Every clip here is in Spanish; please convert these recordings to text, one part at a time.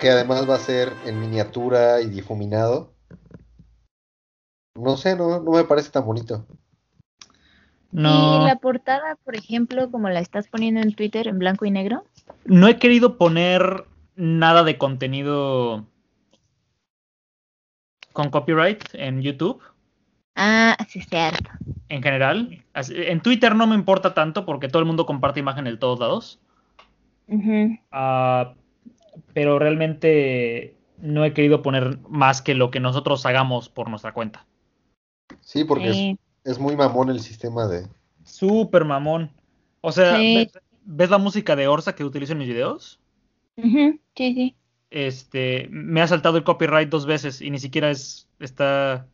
que además va a ser en miniatura y difuminado. No sé, no, no me parece tan bonito. No. ¿Y la portada, por ejemplo, como la estás poniendo en Twitter en blanco y negro? No he querido poner nada de contenido con copyright en YouTube. Ah, sí, cierto. En general. En Twitter no me importa tanto porque todo el mundo comparte imágenes de todos lados. Ah, pero realmente no he querido poner más que lo que nosotros hagamos por nuestra cuenta. Sí, porque Es, muy mamón el sistema de. Súper mamón. O sea, ¿ves, la música de Orsa que utilizo en mis videos? Sí, sí. Este, me ha saltado el copyright dos veces y ni siquiera es, está...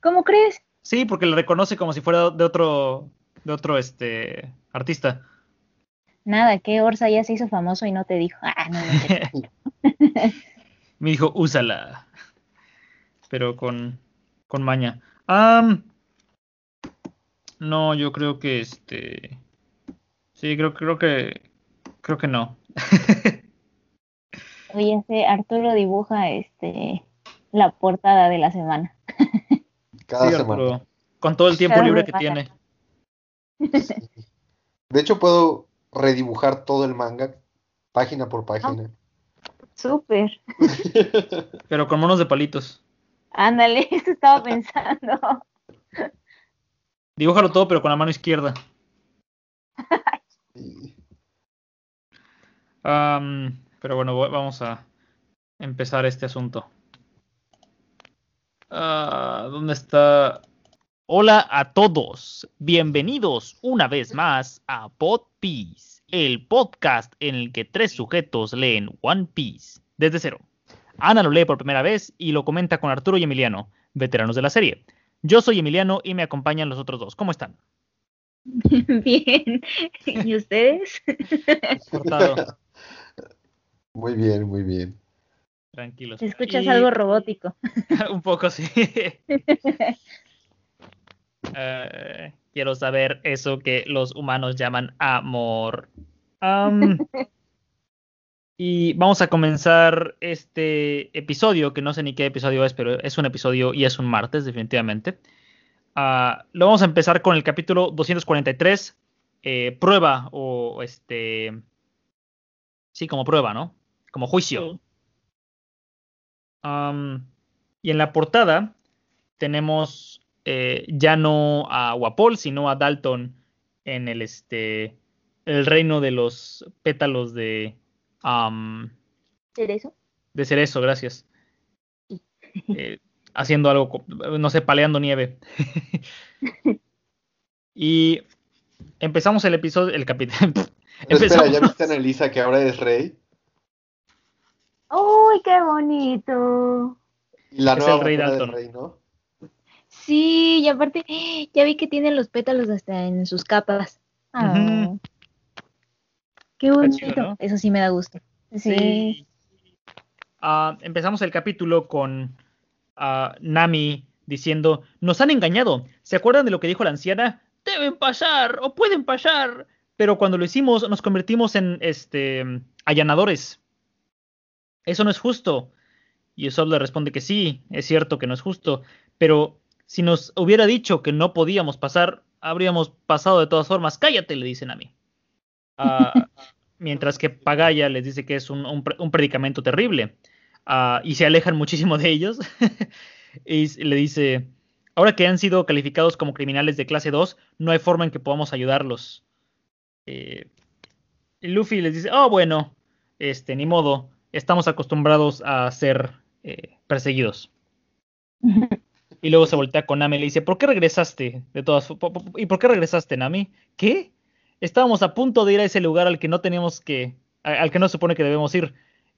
¿Cómo crees? Sí, porque le reconoce como si fuera de otro, de otro, este, artista. Nada, que Orsa ya se hizo famoso y no te dijo. Ah, no, me dijo, úsala. Pero con, con maña. no, yo creo que este. Sí, creo, creo que. Creo que no. Oye, ese Arturo dibuja este la portada de la semana. Cada semana. con todo el tiempo libre que tiene. De hecho, puedo redibujar todo el manga, página por página. Súper. Pero con monos de palitos. Ándale, eso estaba pensando. Dibújalo todo, pero con la mano izquierda. pero bueno, vamos a empezar este asunto. Ah, ¿Dónde está? Hola a todos, bienvenidos una vez más a Pod Piece, el podcast en el que tres sujetos leen One Piece desde cero. Ana lo lee por primera vez y lo comenta con Arturo y Emiliano, veteranos de la serie. Yo soy Emiliano y me acompañan los otros dos. ¿Cómo están? Bien. ¿Y ustedes? Muy bien, muy bien. Tranquilos. Escuchas algo robótico. Un poco, sí. Eh, quiero saber eso que los humanos llaman amor. y vamos a comenzar este episodio, que no sé ni qué episodio es, pero es un episodio y es un martes, definitivamente. Ah, lo vamos a empezar con el capítulo 243, eh, prueba o este... Sí, como prueba, ¿no? Como juicio. y en la portada tenemos eh, ya no a Wapol, sino a Dalton en el este el reino de los pétalos de cerezo. De cerezo, gracias. Eh, haciendo algo, no sé, paleando nieve. y empezamos el episodio, el capítulo. Espera, ¿ya viste a Elisa que ahora es rey? ¡Uy, qué bonito! Y la es nueva el rey Dalton. Rey, ¿no? Sí, y aparte, ya vi que tiene los pétalos hasta en sus capas. Ah. Qué bonito. Eso sí me da gusto. Sí. Ah, empezamos el capítulo con uh, Nami diciendo, nos han engañado. ¿Se acuerdan de lo que dijo la anciana? Deben pasar o pueden pasar. Pero cuando lo hicimos nos convertimos en este allanadores. Eso no es justo. Y Usopp le responde que sí, es cierto que no es justo, pero si nos hubiera dicho que no podíamos pasar, habríamos pasado de todas formas. Cállate, le dicen a mí. Ah, mientras que Pagaya les dice que es un, predicamento terrible. Ah, y se alejan muchísimo de ellos. y le dice, ahora que han sido calificados como criminales de clase 2, no hay forma en que podamos ayudarlos. Eh, Luffy les dice, oh bueno, este, ni modo, estamos acostumbrados a ser eh, perseguidos. Y luego se voltea con Nami y le dice, ¿por qué regresaste? De todas, ¿Y por qué regresaste, Nami? ¿Qué? Estábamos a punto de ir a ese lugar al que no teníamos que, al que no se supone que debemos ir,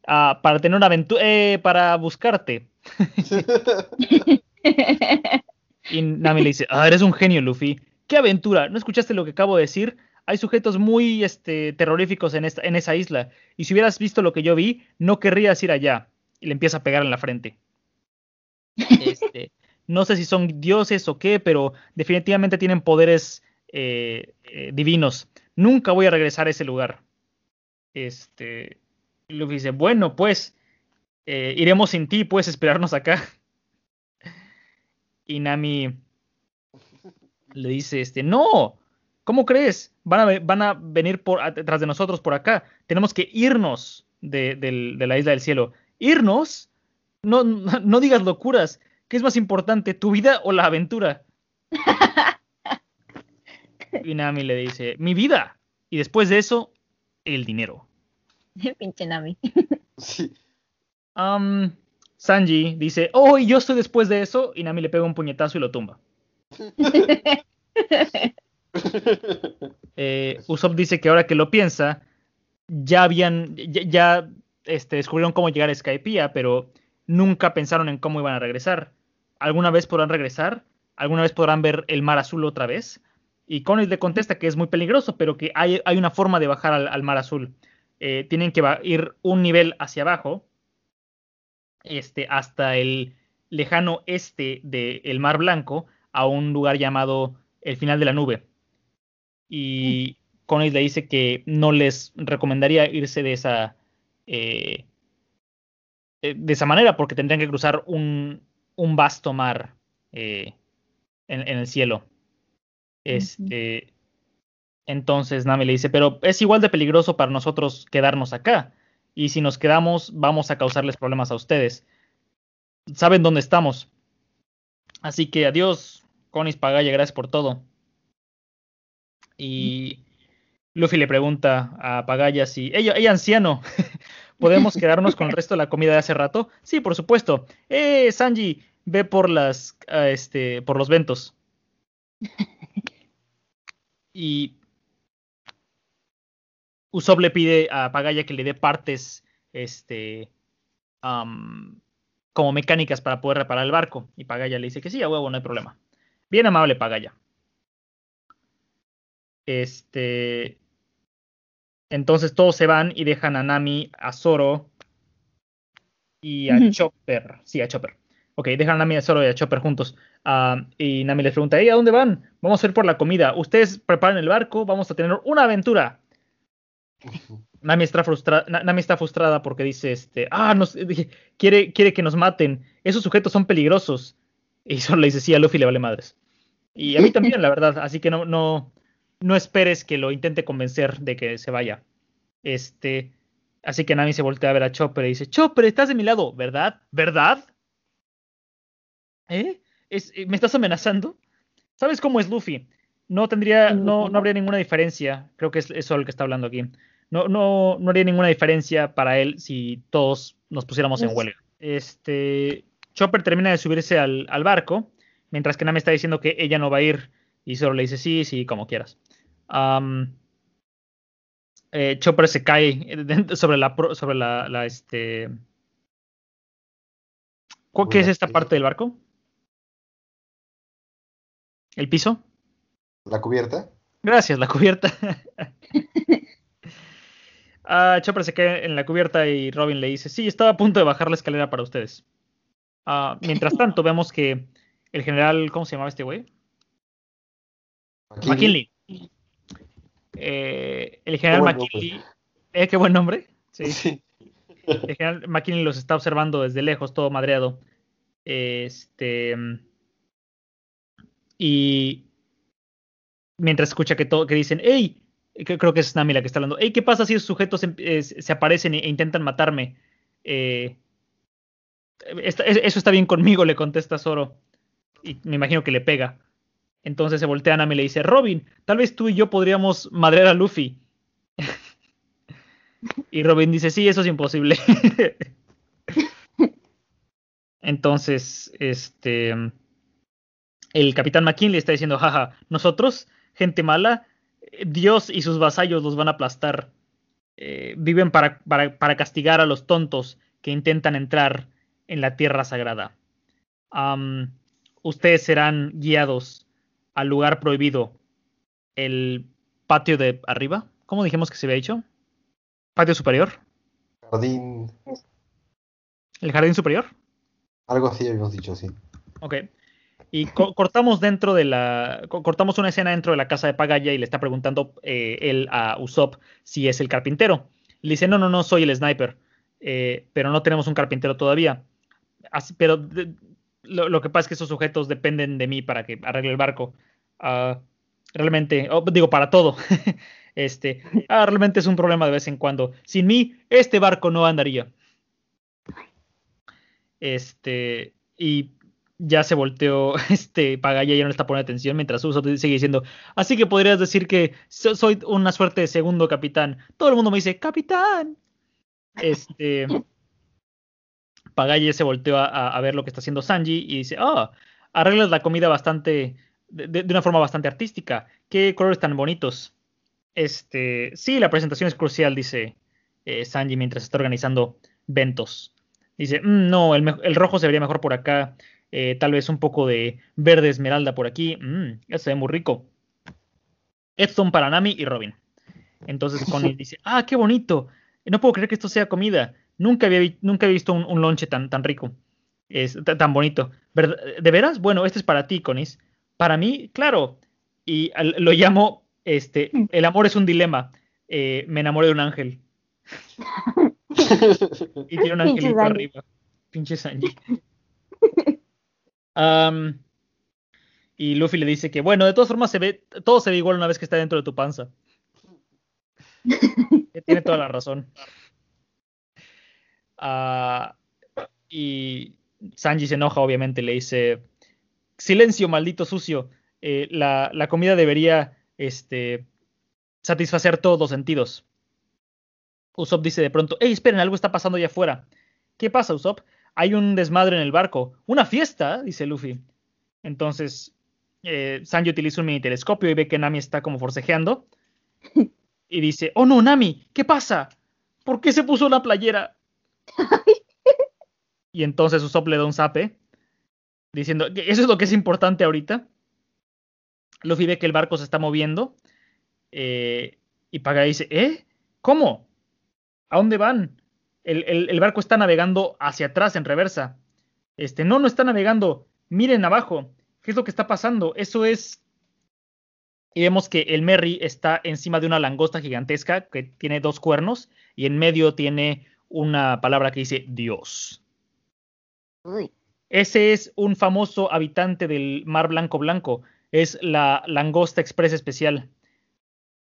uh, para tener una aventura, eh, para buscarte. y Nami le dice, ah, eres un genio, Luffy. ¿Qué aventura? ¿No escuchaste lo que acabo de decir? Hay sujetos muy este, terroríficos en, esta, en esa isla. Y si hubieras visto lo que yo vi, no querrías ir allá. Y le empieza a pegar en la frente. Este, no sé si son dioses o qué, pero definitivamente tienen poderes eh, eh, divinos. Nunca voy a regresar a ese lugar. Este, Luffy dice, bueno, pues, Eh, iremos sin ti, puedes esperarnos acá. Y Nami le dice, este, no, ¿cómo crees? Van a, a venir por detrás de nosotros por acá. Tenemos que irnos de, la isla del cielo. ¿Irnos? No, no, digas locuras. ¿Qué es más importante, tu vida o la aventura? y Nami le dice, mi vida. Y después de eso, el dinero. Pinche Nami. sí. Sanji dice, oh, y yo estoy después de eso, y Nami le pega un puñetazo y lo tumba. eh, Usopp dice que ahora que lo piensa, ya habían, ya, este, descubrieron cómo llegar a Skypiea, pero nunca pensaron en cómo iban a regresar. ¿Alguna vez podrán regresar? ¿Alguna vez podrán ver el mar azul otra vez? Y Connie le contesta que es muy peligroso, pero que hay, una forma de bajar al, mar azul. Eh, tienen que ir un nivel hacia abajo, este, hasta el lejano este del Mar Blanco, a un lugar llamado el final de la nube. Y Connie le dice que no les recomendaría irse de esa, eh, eh, de esa manera, porque tendrían que cruzar un, un vasto mar en, en, el cielo. Este, entonces Nami le dice, pero es igual de peligroso para nosotros quedarnos acá. Y si nos quedamos, vamos a causarles problemas a ustedes. Saben dónde estamos. Así que adiós, Conis Pagaya, gracias por todo. Y Luffy le pregunta a Pagaya si, ella, ella anciano, ¿podemos quedarnos con el resto de la comida de hace rato? Sí, por supuesto. Eh, Sanji, ve por las, ah, este, por los ventos. Y Usopp le pide a Pagaya que le dé partes este, como mecánicas para poder reparar el barco. Y Pagaya le dice que sí, a huevo, no hay problema. Bien amable Pagaya. Este. Entonces todos se van y dejan a Nami, a Zoro y a Chopper. Sí, a Chopper. Ok, dejan a Nami, a Zoro y a Chopper juntos. Ah, y Nami les pregunta, ¿a dónde van? Vamos a ir por la comida. Ustedes preparen el barco, vamos a tener una aventura. Nami está, está frustrada porque dice, este, ah, nos, quiere, quiere que nos maten. Esos sujetos son peligrosos. Y solo le dice, sí, a Luffy le vale madres. Y a mí también, la verdad. Así que no, no, no esperes que lo intente convencer de que se vaya. Este, así que Nami se voltea a ver a Chopper y dice, Chopper, estás de mi lado, ¿verdad? ¿Verdad? ¿Eh? ¿Eh? ¿Me estás amenazando? ¿Sabes cómo es Luffy? No tendría, no, no habría ninguna diferencia. Creo que es eso el que está hablando aquí no, no, no haría ninguna diferencia para él si todos nos pusiéramos en huelga. Este, Chopper termina de subirse al, barco, mientras que Nami está diciendo que ella no va a ir y solo le dice sí, sí, como quieras. Eh, Chopper se cae sobre la, sobre la, este... ¿Qué es esta parte del barco? ¿El piso? ¿La cubierta? Gracias, la cubierta. Ah, Chopper se cae en la cubierta y Robin le dice, sí, estaba a punto de bajar la escalera para ustedes. Ah, mientras tanto, vemos que el general, ¿cómo se llamaba este güey? McKinley. Eh, el general McKinley, eh, qué buen nombre. Sí. El general McKinley los está observando desde lejos, todo madreado. Este. Y mientras escucha que, todo, que dicen, ¡Ey! creo que es Nami la que está hablando. ¿qué pasa si esos sujetos eh, se aparecen e intentan matarme? Eh, eso está bien conmigo, le contesta Zoro. Y me imagino que le pega. Entonces se voltea a Nami y le dice, Robin, tal vez tú y yo podríamos madrear a Luffy. y Robin dice, sí, eso es imposible. Entonces, este, el capitán McKinley está diciendo, jaja, nosotros, gente mala, Dios y sus vasallos los van a aplastar. Eh, viven para, para, castigar a los tontos que intentan entrar en la tierra sagrada. ustedes serán guiados al lugar prohibido, el patio de arriba. ¿Cómo dijimos que se había dicho? ¿Patio superior? Jardín. ¿El jardín superior? Algo así habíamos dicho, sí. Ok. Y cortamos dentro de la. cortamos una escena dentro de la casa de Pagaya y le está preguntando eh, él a Usopp si es el carpintero. Le dice, no, no, no, soy el sniper. eh, pero no tenemos un carpintero todavía. pero lo, que pasa es que esos sujetos dependen de mí para que arregle el barco. Ah, realmente, digo, para todo. este, ah, realmente es un problema de vez en cuando. Sin mí, este barco no andaría. Este, y ya se volteó, este, Pagaya ya no está poniendo atención mientras Uso sigue diciendo, así que podrías decir que soy una suerte de segundo capitán. Todo el mundo me dice, capitán. Este, Pagaya se volteó a, ver lo que está haciendo Sanji y dice, ah, arreglas la comida bastante, de, una forma bastante artística. Qué colores tan bonitos. Este, sí, la presentación es crucial, dice eh, Sanji mientras está organizando ventos. Dice, mm, no, el, el, rojo se vería mejor por acá. Eh, tal vez un poco de verde esmeralda por aquí. Mm, eso se ve muy rico. Edson para Nami y Robin. Entonces Connie dice, ah, qué bonito. No puedo creer que esto sea comida. Nunca había, nunca visto un, un lonche tan, tan rico. Es, tan bonito. ¿De veras? Bueno, este es para ti, Conis. Para mí, claro. Y lo llamo, este, el amor es un dilema. Eh, me enamoré de un ángel. y tiene un angelito arriba. Pinche Sanji y Luffy le dice que, bueno, de todas formas se ve, todo se ve igual una vez que está dentro de tu panza. Tiene toda la razón. Ah, y Sanji se enoja, obviamente, le dice, silencio, maldito sucio. Eh, la, la, comida debería este, satisfacer todos los sentidos. Usopp dice de pronto, hey, esperen, algo está pasando allá afuera. ¿Qué pasa, Usopp? hay un desmadre en el barco. Una fiesta, dice Luffy. Entonces, eh, Sanji utiliza un mini telescopio y ve que Nami está como forcejeando. Y dice, oh no, Nami, ¿qué pasa? ¿Por qué se puso la playera? y entonces Usopp le da un zape, diciendo, eso es lo que es importante ahorita. Luffy ve que el barco se está moviendo. Eh, y Paga dice, ¿eh? ¿Cómo? ¿A dónde van? el, barco está navegando hacia atrás en reversa. Este, no, no está navegando. Miren abajo. ¿Qué es lo que está pasando? Eso es. Y vemos que el Merry está encima de una langosta gigantesca que tiene dos cuernos y en medio tiene una palabra que dice Dios. Ese es un famoso habitante del Mar Blanco Blanco. Es la langosta express especial.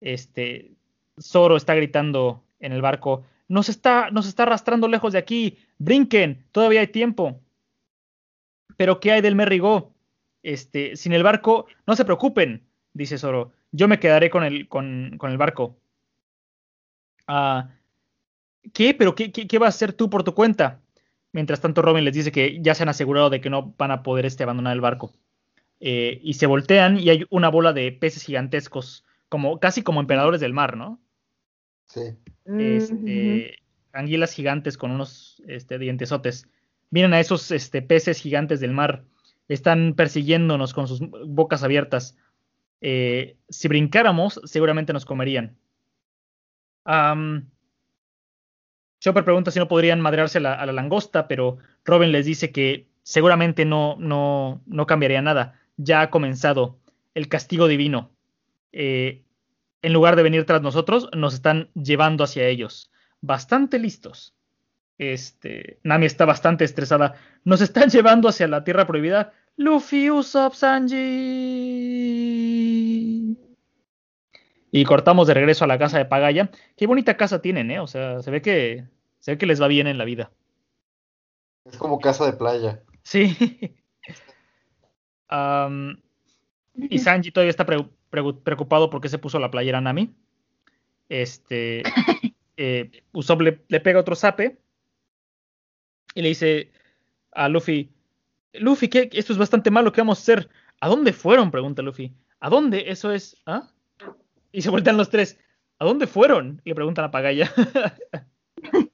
Este, Zoro está gritando en el barco nos está, nos está arrastrando lejos de aquí. Brinquen, todavía hay tiempo. Pero ¿qué hay del Merrigo? Este, sin el barco, no se preocupen, dice Zoro. Yo me quedaré con el, con, con el barco. Ah, ¿Qué? ¿Pero qué, qué, vas a hacer tú por tu cuenta? Mientras tanto, Robin les dice que ya se han asegurado de que no van a poder este, abandonar el barco. Eh, y se voltean y hay una bola de peces gigantescos, como, casi como emperadores del mar, ¿no? Sí. Este, Anguilas gigantes con unos este, dientesotes. Miren a esos este, peces gigantes del mar. Están persiguiéndonos con sus bocas abiertas. Eh, si brincáramos, seguramente nos comerían. Chopper pregunta si no podrían madrearse a la, langosta, pero Robin les dice que seguramente no, no, no cambiaría nada. Ya ha comenzado el castigo divino. Eh, en lugar de venir tras nosotros, nos están llevando hacia ellos. Bastante listos. Este, Nami está bastante estresada. Nos están llevando hacia la Tierra Prohibida. Luffy, Usopp, Sanji. Y cortamos de regreso a la casa de Pagaya. Qué bonita casa tienen, ¿eh? O sea, se ve que, se ve que les va bien en la vida. Es como casa de playa. Sí. y Sanji todavía está preocupado porque se puso la playera Nami. Este, eh, Usopp le, pega otro zape y le dice a Luffy, Luffy, ¿qué? esto es bastante malo, ¿qué vamos a hacer? ¿A dónde fueron? Pregunta Luffy. ¿A dónde? Eso es, ¿ah? Y se voltean los tres. ¿A dónde fueron? Le preguntan a Pagaya.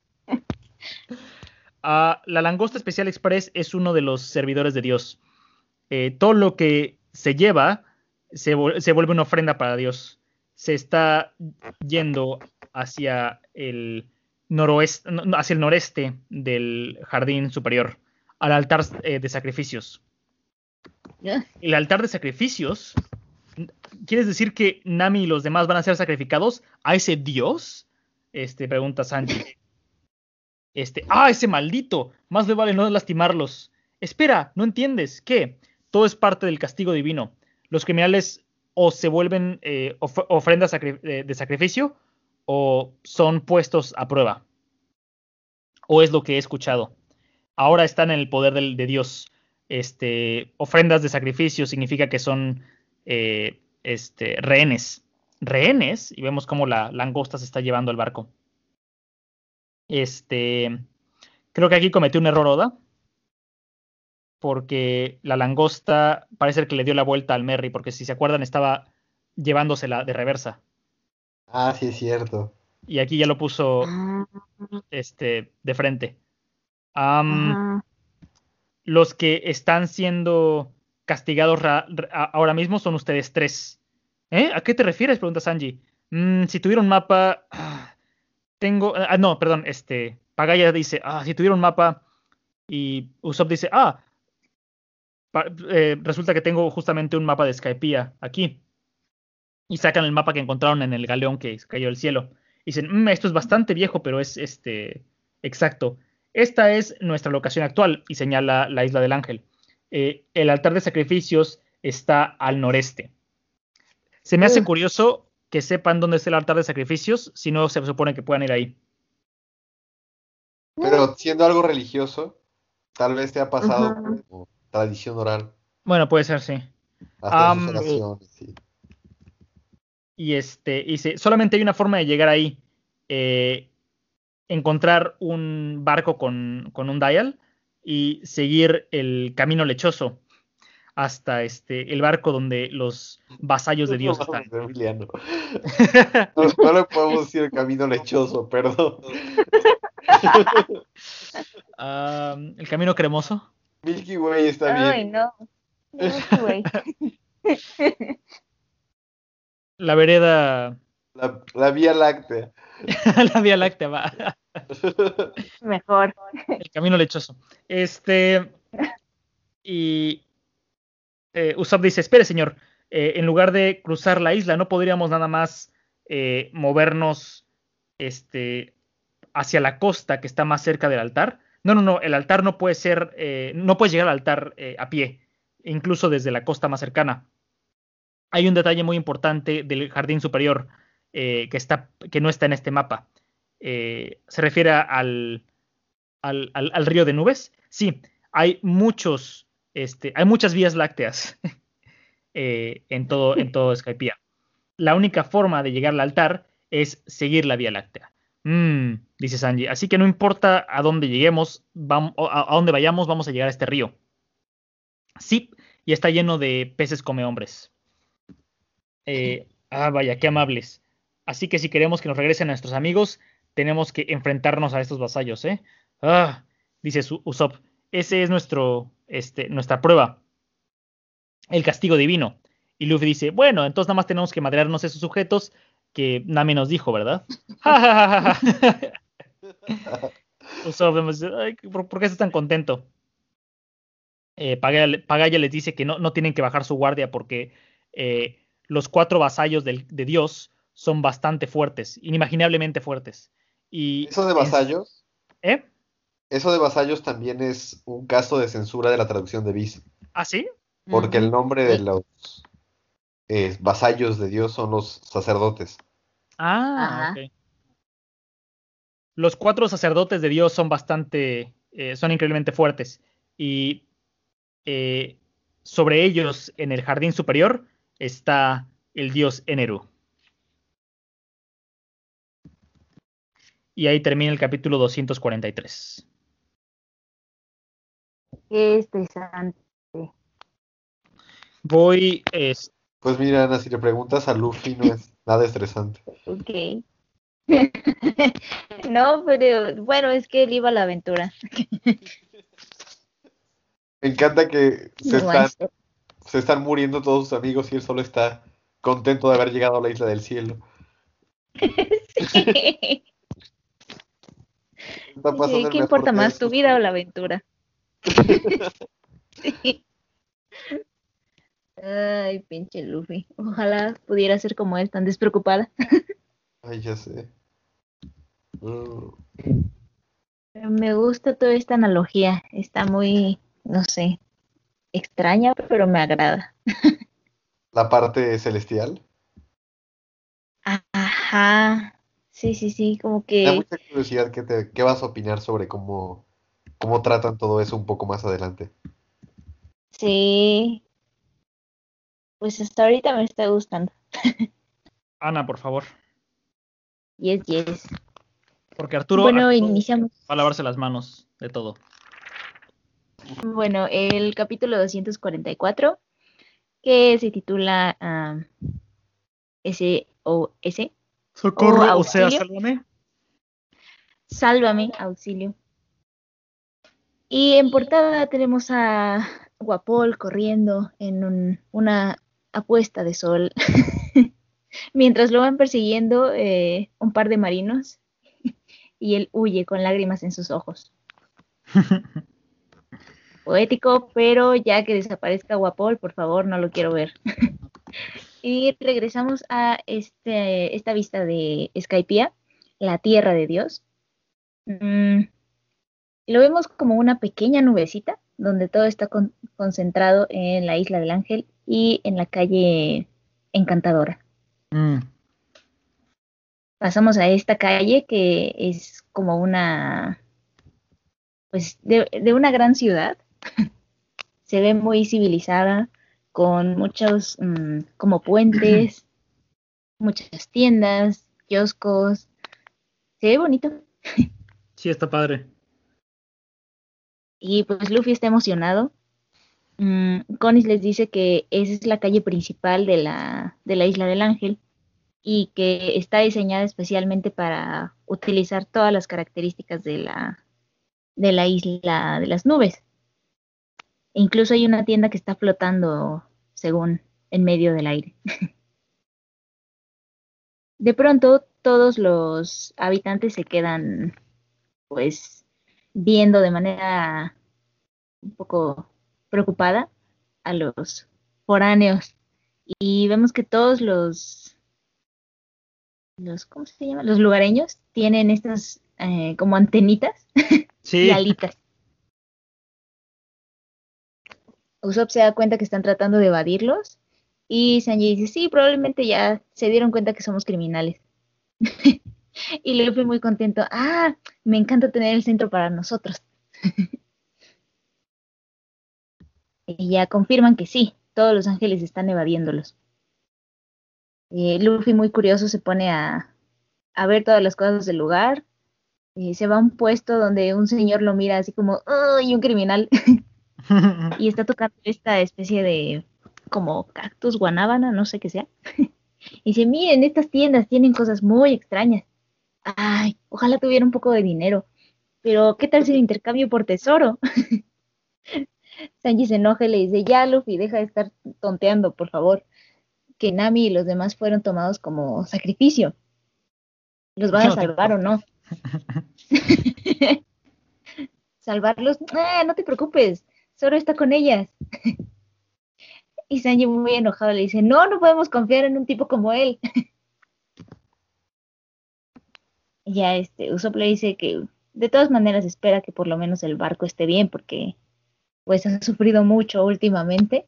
Ah, la langosta especial express es uno de los servidores de Dios. Eh, todo lo que se lleva se, vuelve una ofrenda para Dios. Se está yendo hacia el noroeste, hacia el noreste del jardín superior, al altar eh, de sacrificios. El altar de sacrificios, ¿quieres decir que Nami y los demás van a ser sacrificados a ese dios? Este pregunta Sanji. Este, ¡ah, ese maldito! Más le vale no lastimarlos. Espera, ¿no entiendes? ¿Qué? Todo es parte del castigo divino. Los criminales o se vuelven eh, ofrendas de sacrificio o son puestos a prueba. O es lo que he escuchado. Ahora están en el poder de Dios. Este, ofrendas de sacrificio significa que son eh, este, rehenes. Rehenes, y vemos cómo la langosta se está llevando al barco. Este, creo que aquí cometió un error Oda, porque la langosta parece que le dio la vuelta al Merry, porque si se acuerdan estaba llevándosela de reversa. Ah, sí es cierto. Y aquí ya lo puso este, de frente. los que están siendo castigados ahora mismo son ustedes tres. ¿Eh? ¿A qué te refieres? Pregunta Sanji. Mm, si tuviera un mapa. tengo. Ah, no, perdón. Este. Pagaya dice. Ah, si tuviera un mapa. Y Usopp dice. Ah. Eh, resulta que tengo justamente un mapa de Skypiea aquí. Y sacan el mapa que encontraron en el galeón que cayó del cielo. Y dicen, mm, esto es bastante viejo, pero es este exacto. Esta es nuestra locación actual, y señala la isla del ángel. Eh, el altar de sacrificios está al noreste. Se me hace curioso que sepan dónde está el altar de sacrificios, si no se supone que puedan ir ahí. Pero siendo algo religioso, tal vez te ha pasado como tradición oral. Bueno, puede ser, sí. Y este, y solamente hay una forma de llegar ahí. Eh, encontrar un barco con, con un dial y seguir el camino lechoso hasta este el barco donde los vasallos de Dios están. No, le podemos decir el camino lechoso, perdón. el camino cremoso. Milky Way está bien. Ay, no. Milky Way. La vereda. La, la Vía Láctea. la Vía Láctea va. Mejor. El camino lechoso. Este. Y. Eh, Usopp dice: Espere, señor. Eh, en lugar de cruzar la isla, ¿no podríamos nada más eh, movernos este, hacia la costa que está más cerca del altar? No, no, no. El altar no puede ser. Eh, no puedes llegar al altar a pie, incluso desde la costa más cercana. Hay un detalle muy importante del jardín superior que, está, que no está en este mapa. Eh, se refiere al, al, al, río de nubes. Sí, hay muchos, este, hay muchas vías lácteas eh, en todo, en todo Skypiea. La única forma de llegar al altar es seguir la vía láctea. Mm, dice Sanji. Así que no importa a dónde lleguemos, vamos, a, dónde vayamos, vamos a llegar a este río. Sí, y está lleno de peces come hombres. Eh, ah, vaya, qué amables. Así que si queremos que nos regresen a nuestros amigos, tenemos que enfrentarnos a estos vasallos, ¿eh? Ah, dice Usopp, ese es nuestro, este, nuestra prueba. El castigo divino. Y Luffy dice, bueno, entonces nada más tenemos que madrearnos esos sujetos que Nami nos dijo, ¿verdad? Usopp, ¿por, qué estás tan contento? Eh, Pagaya, les dice que no, no, tienen que bajar su guardia porque eh, los cuatro vasallos de Dios son bastante fuertes, inimaginablemente fuertes. ¿Eso de vasallos? ¿Eh? Eso de vasallos también es un caso de censura de la traducción de Bis. ¿Ah, sí? Porque el nombre de los eh, vasallos de Dios son los sacerdotes. Ah, ok. Los cuatro sacerdotes de Dios son bastante, eh, son increíblemente fuertes. Y eh, sobre ellos, en el jardín superior, está el dios Eneru. Y ahí termina el capítulo 243. Qué estresante. Voy. Pues mira, Ana, si le preguntas a Luffy, no es nada estresante. Ok. no, pero bueno, es que él iba a la aventura. Me encanta que se están, se están muriendo todos sus amigos y él solo está contento de haber llegado a la isla del cielo. sí. ¿Qué importa más, tu vida o la aventura? Ay, pinche Luffy. Ojalá pudiera ser como él, tan despreocupada. Ay, ya sé. Mm. Me gusta toda esta analogía. Está muy, no sé, extraña, pero me agrada. ¿La parte celestial? Ajá. Sí, sí, sí, como que... Da mucha curiosidad ¿qué, te, qué vas a opinar sobre cómo, cómo tratan todo eso un poco más adelante. Sí. Pues hasta ahorita me está gustando. Ana, por favor. Yes, yes. Porque Arturo, bueno, iniciamos. va a lavarse las manos de todo. Bueno, el capítulo 244, que se titula uh, S.O.S. Socorro, o, sea, sálvame. Sálvame, auxilio. Y en portada tenemos a Guapol corriendo en una apuesta de sol, mientras lo van persiguiendo eh, un par de marinos y él huye con lágrimas en sus ojos. Poético, pero ya que desaparezca Guapol, por favor, no lo quiero ver. Y regresamos a este, esta vista de Skypiea, la tierra de Dios. Mm, lo vemos como una pequeña nubecita, donde todo está concentrado en la isla del ángel y en la calle Encantadora. Mm. Pasamos a esta calle que es como una, pues, de, una gran ciudad. Se ve muy civilizada, con muchos mm, como puentes, muchas tiendas, kioscos. Se ve bonito. Sí, está padre. Y pues Luffy está emocionado. Mm, Conis les dice que esa es la calle principal de la, de la Isla del Ángel y que está diseñada especialmente para utilizar todas las características de la, de la isla de las nubes. E incluso hay una tienda que está flotando, según, en medio del aire. de pronto, todos los habitantes se quedan, pues, viendo de manera un poco preocupada a los foráneos y vemos que todos los los ¿cómo se llama? los lugareños tienen estas eh, como antenitas y alitas. Usopp se da cuenta que están tratando de evadirlos y Sanji dice, sí, probablemente ya se dieron cuenta que somos criminales. y Luffy muy contento, ah, me encanta tener el centro para nosotros. y ya confirman que sí, todos los ángeles están evadiéndolos. Eh, Luffy muy curioso se pone a, a, ver todas las cosas del lugar. se va a un puesto donde un señor lo mira así como, ¡ay, un criminal! y está tocando esta especie de como cactus guanábana, no sé qué sea. y dice, miren, estas tiendas tienen cosas muy extrañas. Ay, ojalá tuviera un poco de dinero. Pero, ¿qué tal si lo intercambio por tesoro? Sanji se enoja y le dice, ya Luffy, deja de estar tonteando, por favor. Que Nami y los demás fueron tomados como sacrificio. ¿Los van a salvar o no? ¿Salvarlos? Eh, no te preocupes, solo está con ellas. y Sanji muy enojado le dice, no, no podemos confiar en un tipo como él. ya este, Usopp le dice que de todas maneras espera que por lo menos el barco esté bien porque pues ha sufrido mucho últimamente.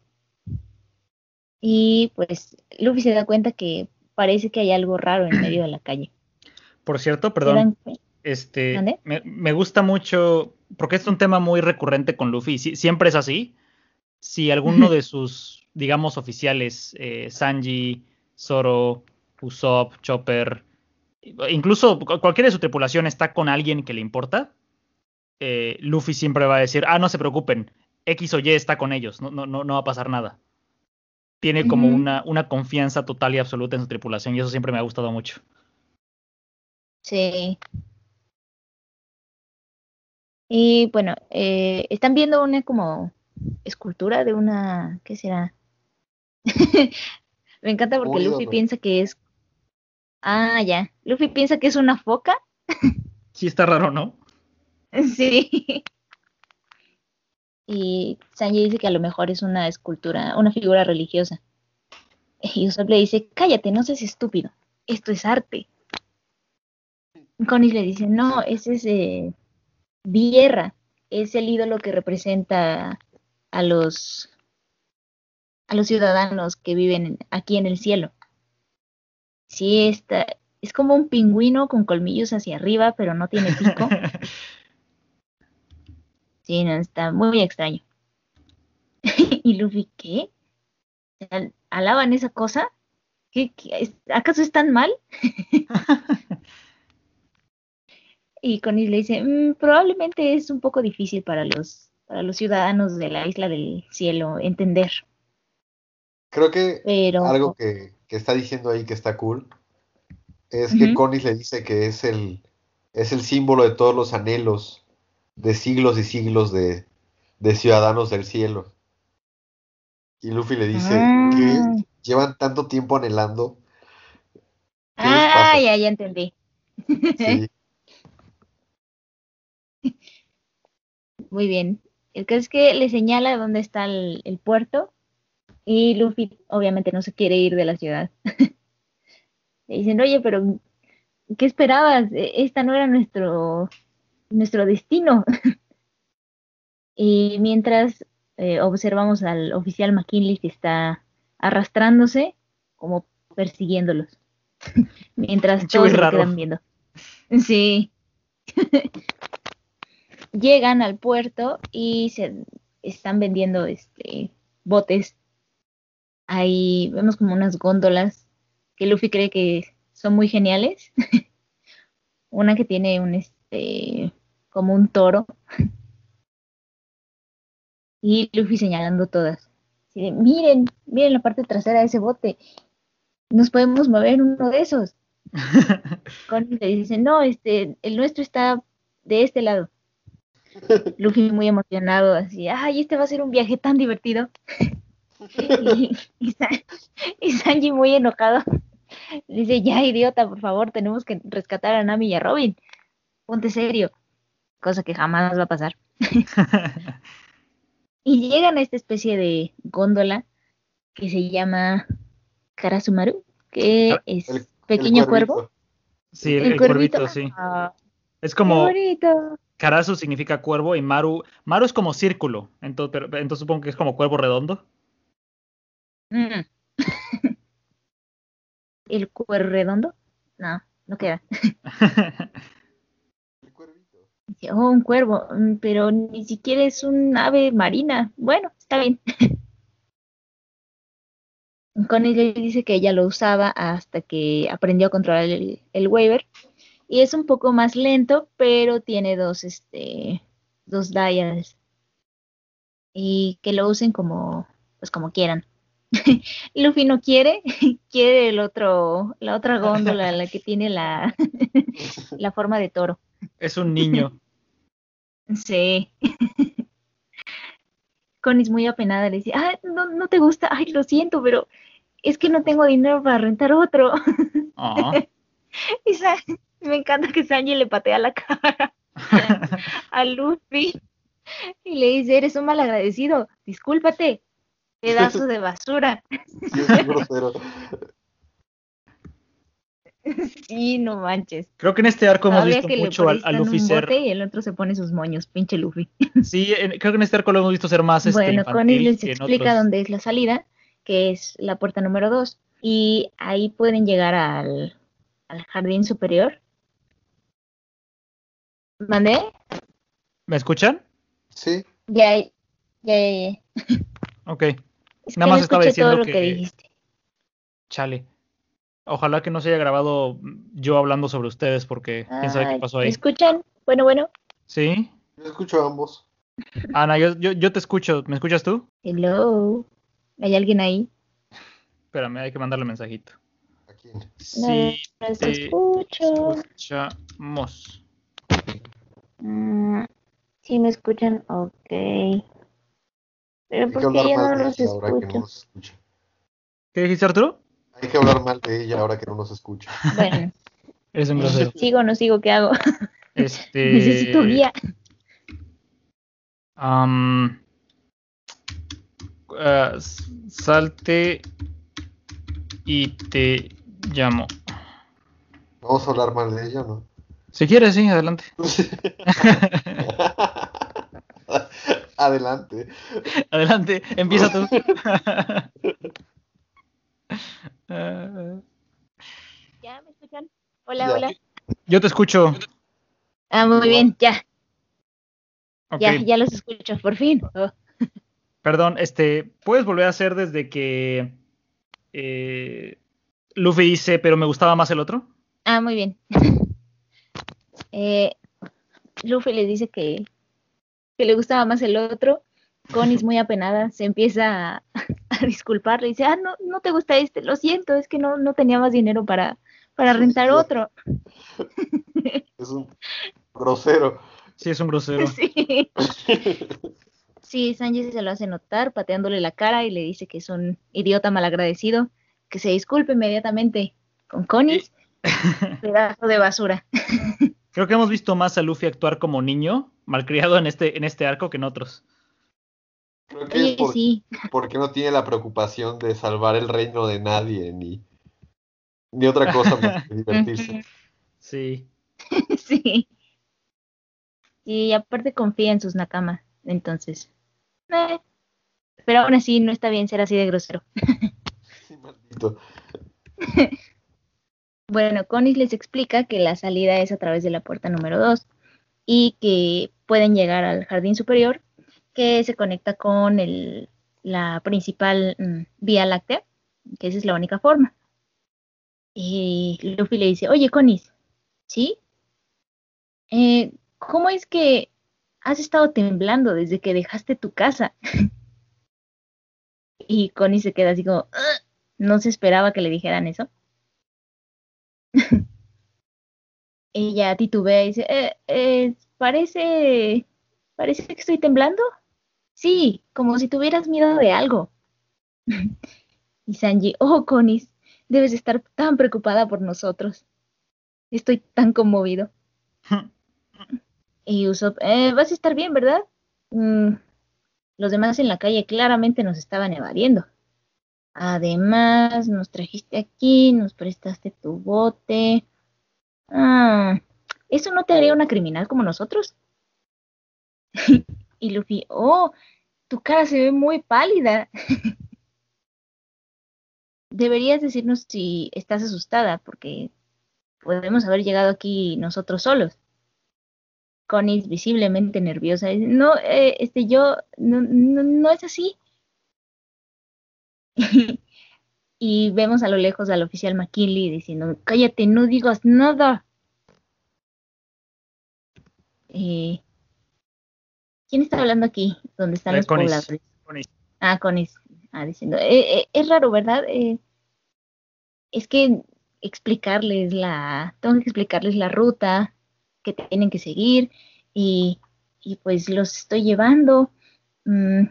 Y pues Luffy se da cuenta que parece que hay algo raro en medio de la calle. Por cierto, perdón. Este, me, gusta mucho, porque es un tema muy recurrente con Luffy, siempre es así. Si alguno de sus, digamos, oficiales, eh, Sanji, Zoro, Usopp, Chopper, incluso cualquiera de su tripulación está con alguien que le importa, eh, Luffy siempre va a decir, ah, no se preocupen, X o Y está con ellos, no, no, no va a pasar nada. Tiene como una, una confianza total y absoluta en su tripulación y eso siempre me ha gustado mucho. Sí. Y bueno, eh, están viendo una como escultura de una, ¿qué será? me encanta porque Luffy piensa que es... Ah, ya. Luffy piensa que es una foca. sí, está raro, ¿no? Sí y Sanji dice que a lo mejor es una escultura, una figura religiosa. Y Usopp le dice, cállate, no seas estúpido, esto es arte. Connie le dice, no, ese es, eh, Vierra es el ídolo que representa a los a los ciudadanos que viven aquí en el cielo. Sí, está, es como un pingüino con colmillos hacia arriba, pero no tiene pico. Sí, no, está muy extraño. y Luffy, ¿qué? ¿Alaban esa cosa? ¿Qué, acaso es tan mal? y Connie le dice, mm, probablemente es un poco difícil para los, para los ciudadanos de la isla del cielo entender. Creo que algo que, está diciendo ahí que está cool es que Connie le dice que es el, es el símbolo de todos los anhelos de siglos y siglos de, ciudadanos del cielo. Y Luffy le dice que ah. llevan tanto tiempo anhelando. Ah, ya, ya entendí. Muy bien. El caso es que le señala dónde está el, el, puerto y Luffy obviamente no se quiere ir de la ciudad. le dicen, oye, pero ¿qué esperabas? E, esta no era nuestro nuestro destino. y mientras eh, observamos al oficial McKinley que está arrastrándose como persiguiéndolos. mientras todos se quedan viendo. Sí. Llegan al puerto y se están vendiendo este botes. Ahí vemos como unas góndolas que Luffy cree que son muy geniales. Una que tiene un este como un toro. Y Luffy señalando todas. miren, miren la parte trasera de ese bote. Nos podemos mover en uno de esos. Connie le dice, no, este, el nuestro está de este lado. Luffy muy emocionado, así, ay, este va a ser un viaje tan divertido. y, y, Sanji muy enojado. Dice, ya idiota, por favor, tenemos que rescatar a Nami y a Robin. Ponte serio cosa que jamás va a pasar. y llegan a esta especie de góndola que se llama Karasumaru, que ah, es pequeño cuervo. Sí, el, cuervito, sí. Ah, es como Karasu significa cuervo y Maru Maru es como círculo, entonces, pero, entonces supongo que es como cuervo redondo. Mm. ¿El cuervo redondo? No, no queda. oh, un cuervo, mm, pero ni siquiera es un ave marina. Bueno, está bien. Connie le dice que ella lo usaba hasta que aprendió a controlar el, el waiver. Y es un poco más lento, pero tiene dos, este, dos dials. Y que lo usen como, pues como quieran. Luffy no quiere, quiere el otro, la otra góndola, la que tiene la, la forma de toro. Es un niño. Sí. Connie es muy apenada, le dice, ah, no, no te gusta, ay, lo siento, pero es que no tengo dinero para rentar otro. Ah. y me encanta que Sanji le patea la cara a Luffy y le dice, eres un mal agradecido, discúlpate, pedazo de basura. Sí, no manches. Creo que en este arco hemos visto mucho al, al Luffy ser. Y el otro se pone sus moños, pinche Luffy. Sí, creo que en este arco lo hemos visto ser más. Este, bueno, Connie les explica dónde es la salida, que es la puerta número 2. Y ahí pueden llegar al, al jardín superior. ¿Mandé? ¿Me escuchan? Sí. Ya, ya, ya. ya. Ok. Nada más estaba diciendo todo lo que, que dijiste. Chale. Ojalá que no se haya grabado yo hablando sobre ustedes porque quién sabe qué pasó ahí. ¿Me escuchan? Bueno, bueno. ¿Sí? Yo escucho a ambos. Ana, yo, yo, te escucho. ¿Me escuchas tú? Hello. ¿Hay alguien ahí? Espérame, hay que mandarle mensajito. ¿A quién? Sí, no, escucho. escuchamos. Mm, sí, me escuchan, ok. Pero ¿por qué yo no los escucho? ¿Qué dijiste, Arturo? Hay que hablar mal de ella ahora que no nos escucha. Bueno. Eres un grosero. Sigo o no sigo, ¿qué hago? Este... Necesito guía. Um, salte y te llamo. Vamos a hablar mal de ella, ¿no? Si quieres, sí, adelante. adelante. Adelante, empieza tú. ¿Ya me escuchan? Hola, hola. Yo te escucho. Ah, muy bien, ya. Ya, ya los escucho, por fin. Oh. Perdón, este, ¿puedes volver a hacer desde que eh, Luffy dice, pero me gustaba más el otro? Ah, muy bien. eh, Luffy le dice que, que le gustaba más el otro. Connie es muy apenada, se empieza a, disculpar, le dice, ah, no, no te gusta este, lo siento, es que no, no tenía más dinero para, para rentar otro. Es un grosero. Sí, es un grosero. Sí. Sí, Sanji se lo hace notar, pateándole la cara y le dice que es un idiota malagradecido, que se disculpe inmediatamente con Connie, pedazo de basura. Creo que hemos visto más a Luffy actuar como niño, malcriado en este, en este arco que en otros. Creo que es porque no tiene la preocupación de salvar el reino de nadie, ni, ni otra cosa más que divertirse. Sí. sí. Y aparte confía en sus nakamas, entonces. Eh, pero aún así no está bien ser así de grosero. Bueno, Conis les explica que la salida es a través de la puerta número 2 y que pueden llegar al jardín superior que se conecta con el, la principal mm, vía láctea, que esa es la única forma. Y Luffy le dice, oye Conis, ¿sí? Eh, ¿Cómo es que has estado temblando desde que dejaste tu casa. y Connie se queda así como, no se esperaba que le dijeran eso. Ella titubea y dice, eh, eh, parece, parece que estoy temblando. Sí, como si tuvieras miedo de algo. y Sanji, oh, Connie, debes estar tan preocupada por nosotros. Estoy tan conmovido. Y Usopp, eh, vas a estar bien, ¿verdad? Mm, los demás en la calle claramente nos estaban evadiendo. Además, nos trajiste aquí, nos prestaste tu bote. Ah, ¿eso no te haría una criminal como nosotros? y Luffy, oh, tu cara se ve muy pálida. Deberías decirnos si estás asustada, porque podemos haber llegado aquí nosotros solos. Connie visiblemente nerviosa. no, eh, este, yo, no, no, es así. y vemos a lo lejos al oficial McKinley diciendo, cállate, no digas nada. Eh, ¿Quién está hablando aquí? ¿Dónde están los pobladores? Ah, Conis. Ah, diciendo, eh, es raro, ¿verdad? es que explicarles la, tengo que explicarles la ruta, que tienen que seguir y, pues los estoy llevando. Mm.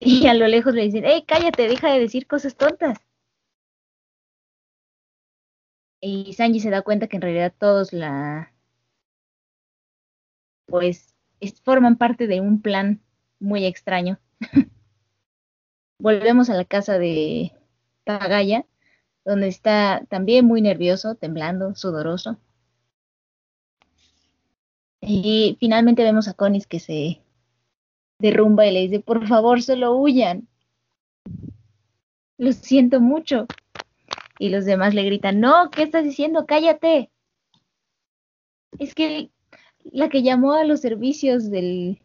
Y a lo lejos le dicen, hey, cállate, deja de decir cosas tontas. Y Sanji se da cuenta que en realidad todos la, pues, forman parte de un plan muy extraño. Volvemos a la casa de Tagaya, donde está también muy nervioso, temblando, sudoroso. Y finalmente vemos a Conis que se derrumba y le dice, por favor, solo huyan. Lo siento mucho. Y los demás le gritan, no, ¿qué estás diciendo? Cállate. Es que la que llamó a los servicios del,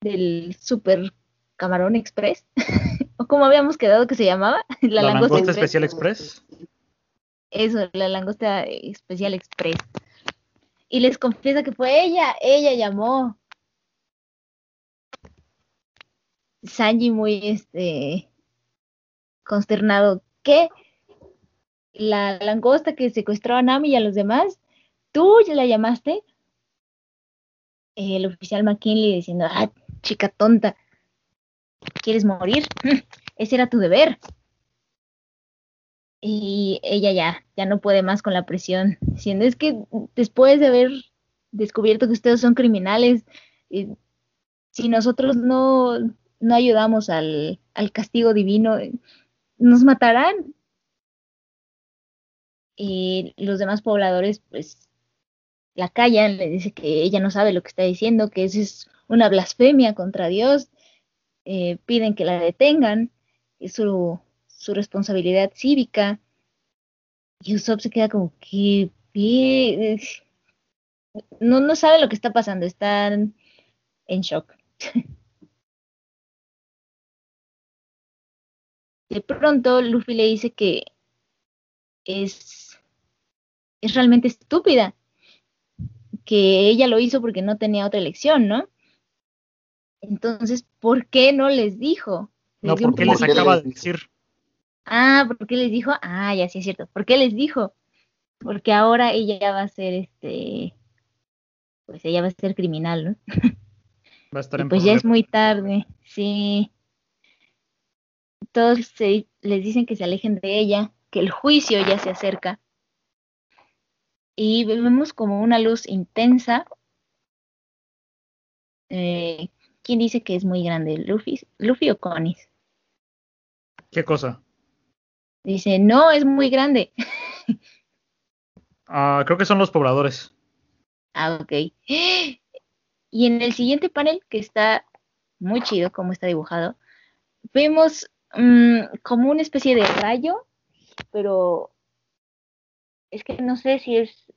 del Super Camarón Express, o como habíamos quedado que se llamaba, la, langosta, Especial Express. Eso, la langosta Especial Express y les confiesa que fue ella, ella llamó. Sanji muy este consternado, ¿qué? La langosta que secuestró a Nami y a los demás, ¿tú ya la llamaste? El oficial McKinley diciendo, ah, chica tonta, ¿quieres morir? Ese era tu deber y ella ya, ya no puede más con la presión, diciendo es que después de haber descubierto que ustedes son criminales, si nosotros no, no ayudamos al, al, castigo divino, nos matarán. Y los demás pobladores, pues, la callan, le dice que ella no sabe lo que está diciendo, que eso es una blasfemia contra Dios, eh, piden que la detengan, es su, su responsabilidad cívica. Y Usopp se queda como que no, no sabe lo que está pasando, están en shock. De pronto Luffy le dice que es, es realmente estúpida, que ella lo hizo porque no tenía otra elección, ¿no? Entonces, ¿por qué no les dijo? no, porque les acaba de decir. Ah, ¿por qué les dijo? Ah, ya sí es cierto. ¿Por qué les dijo? Porque ahora ella va a ser este, pues ella va a ser criminal, ¿no? Va a estar en pues ya es muy tarde, sí. Todos les dicen que se alejen de ella, que el juicio ya se acerca. Y vemos como una luz intensa. Eh, ¿Quién dice que es muy grande? ¿Luffy, Luffy o Conis? ¿Qué cosa? Dice, no, es muy grande. Ah, creo que son los pobladores. Ah, ok. Y en el siguiente panel, que está muy chido como está dibujado, vemos mm, como una especie de rayo, pero es que no sé si es...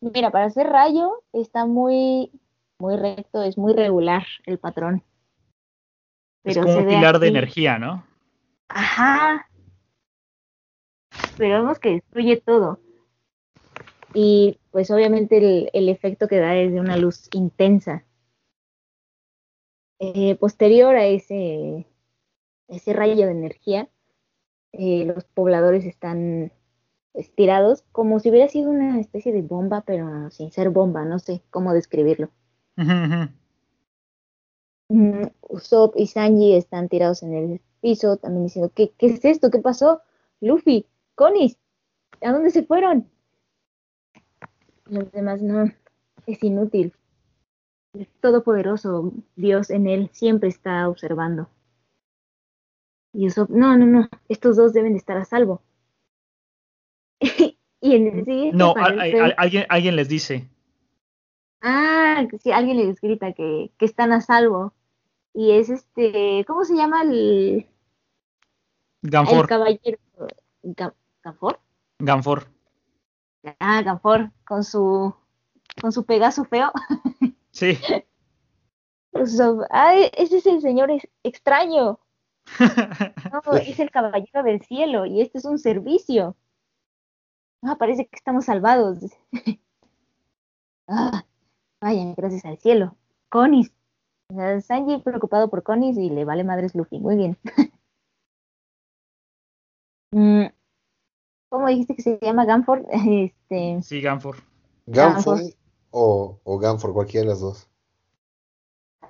Mira, para hacer rayo está muy, muy recto, es muy regular el patrón. Pero es como un pilar de energía, ¿no? Ajá. Pero vemos que destruye todo y pues obviamente el, efecto que da es de una luz intensa. Eh, posterior a ese, ese rayo de energía, eh, los pobladores están estirados como si hubiera sido una especie de bomba, pero sin ser bomba, no sé cómo describirlo. Mm, Usopp y Sanji están tirados en el piso, también diciendo, ¿qué, qué es esto? ¿Qué pasó? Luffy, Conis, ¿a dónde se fueron? Los demás no. Es inútil. Es todopoderoso. Dios en él siempre está observando. Y eso, no, no, no. Estos dos deben de estar a salvo. y en el No, alguien, alguien les dice. Ah, sí, alguien les grita que, que están a salvo. Y es este, ¿cómo se llama el... Ganfor. El caballero. ¿Ganfor? Ganfor. Ah, Ganfor, con su, con su Pegaso feo. Sí. Ay, ese es el señor extraño. No, es el caballero del cielo y este es un servicio. Ah, parece que estamos salvados. ah, vaya, gracias al cielo. Conis. Sanji preocupado por Conis y le vale madres Luffy. Muy bien. mm, ¿Cómo dijiste que se llama Ganford? Este... Sí, Ganford. Ganford o, o Ganford, cualquiera de las dos.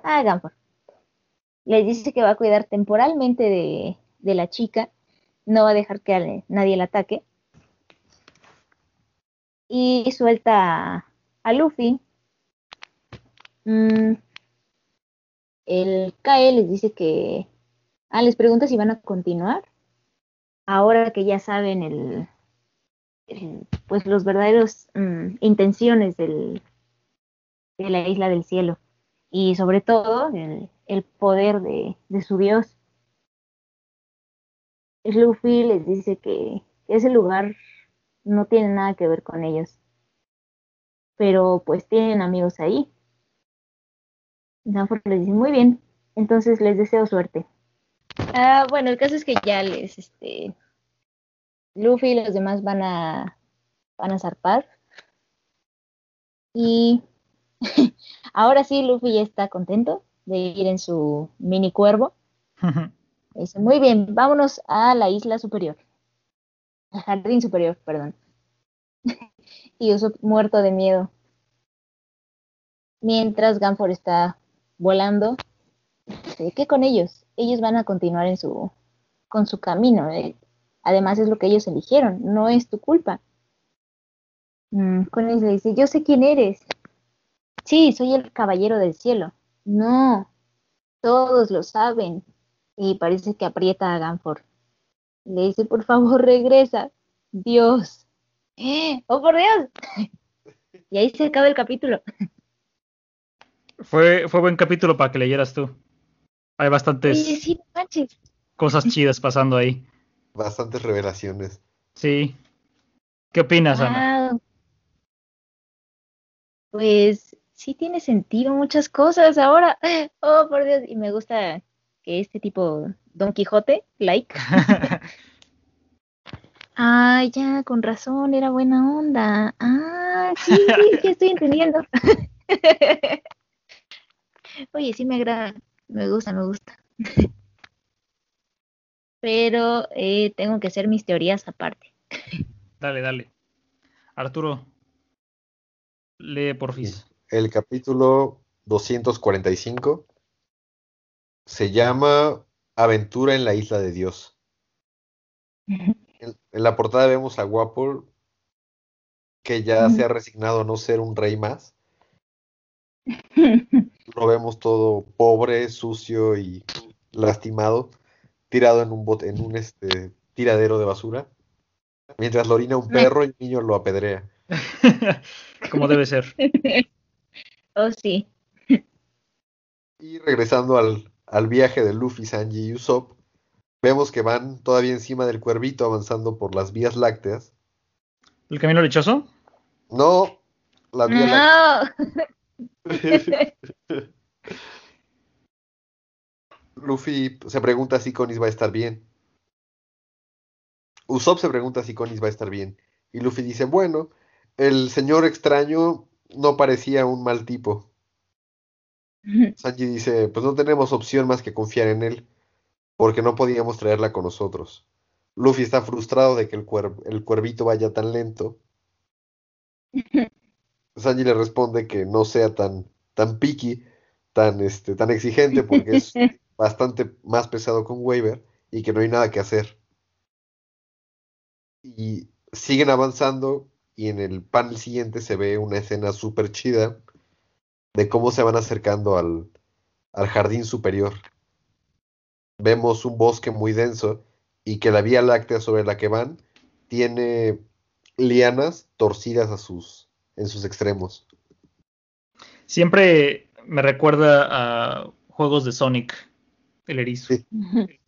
Ah, Ganford. Le dice que va a cuidar temporalmente de, la chica, no va a dejar que nadie la ataque. Y suelta a, Luffy. Mm, el Kae les dice que... Ah, les pregunta si van a continuar ahora que ya saben el, pues los verdaderos mm, intenciones del, de la isla del cielo y sobre todo el, poder de, su dios. Luffy les dice que ese lugar no tiene nada que ver con ellos, pero pues tienen amigos ahí. Danforth les dice, muy bien, entonces les deseo suerte. Ah, bueno, el caso es que ya les, este, Luffy y los demás van a, van a zarpar. Y ahora sí, Luffy ya está contento de ir en su mini cuervo. Dice, muy bien, vámonos a la isla superior. Al jardín superior, perdón. y Usopp muerto de miedo. Mientras Ganfor está volando, ¿qué con ellos? Ellos van a continuar en su, con su camino. Eh, Además es lo que ellos eligieron, no es tu culpa. Mm, con le dice, yo sé quién eres. Sí, soy el caballero del cielo. No, todos lo saben. Y parece que aprieta a Ganford. Le dice, por favor, regresa. Dios, ¡Oh, por Dios! Y ahí se acaba el capítulo. Fue, fue buen capítulo para que leyeras tú. Hay bastantes cosas chidas pasando ahí. Bastantes revelaciones. Sí. ¿Qué opinas, Ana? Pues sí tiene sentido muchas cosas ahora. Oh, por Dios. Y me gusta que este tipo Don Quijote, like. ah, ya, con razón, era buena onda. Ah, sí, sí, estoy entendiendo. Oye, sí me agrada, me gusta, me gusta. Pero eh, tengo que hacer mis teorías aparte. Dale, dale. Arturo, lee por fin. El capítulo 245 se llama Aventura en la Isla de Dios. En, la portada vemos a Guapo que ya se ha resignado a no ser un rey más. Lo vemos todo pobre, sucio y lastimado, tirado en un bote, en un este tiradero de basura, mientras lo orina un perro y el niño lo apedrea. Como debe ser. Oh, sí. Y regresando al, al viaje de Luffy, Sanji y Usopp, vemos que van todavía encima del cuervito avanzando por las vías lácteas. ¿El camino lechoso? No, la vía láctea. Luffy se pregunta si Conis va a estar bien. Usopp se pregunta si Conis va a estar bien. Y Luffy dice, bueno, el señor extraño no parecía un mal tipo. Sanji dice, pues no tenemos opción más que confiar en él, porque no podíamos traerla con nosotros. Luffy está frustrado de que el, el cuervito vaya tan lento. Sanji le responde que no sea tan, tan picky, tan, este, tan exigente, porque es bastante más pesado con Waver y que no hay nada que hacer. Y siguen avanzando y en el panel siguiente se ve una escena súper chida de cómo se van acercando al, al jardín superior. Vemos un bosque muy denso y que la vía láctea sobre la que van tiene lianas torcidas a sus, en sus extremos. Siempre me recuerda a juegos de Sonic, el erizo.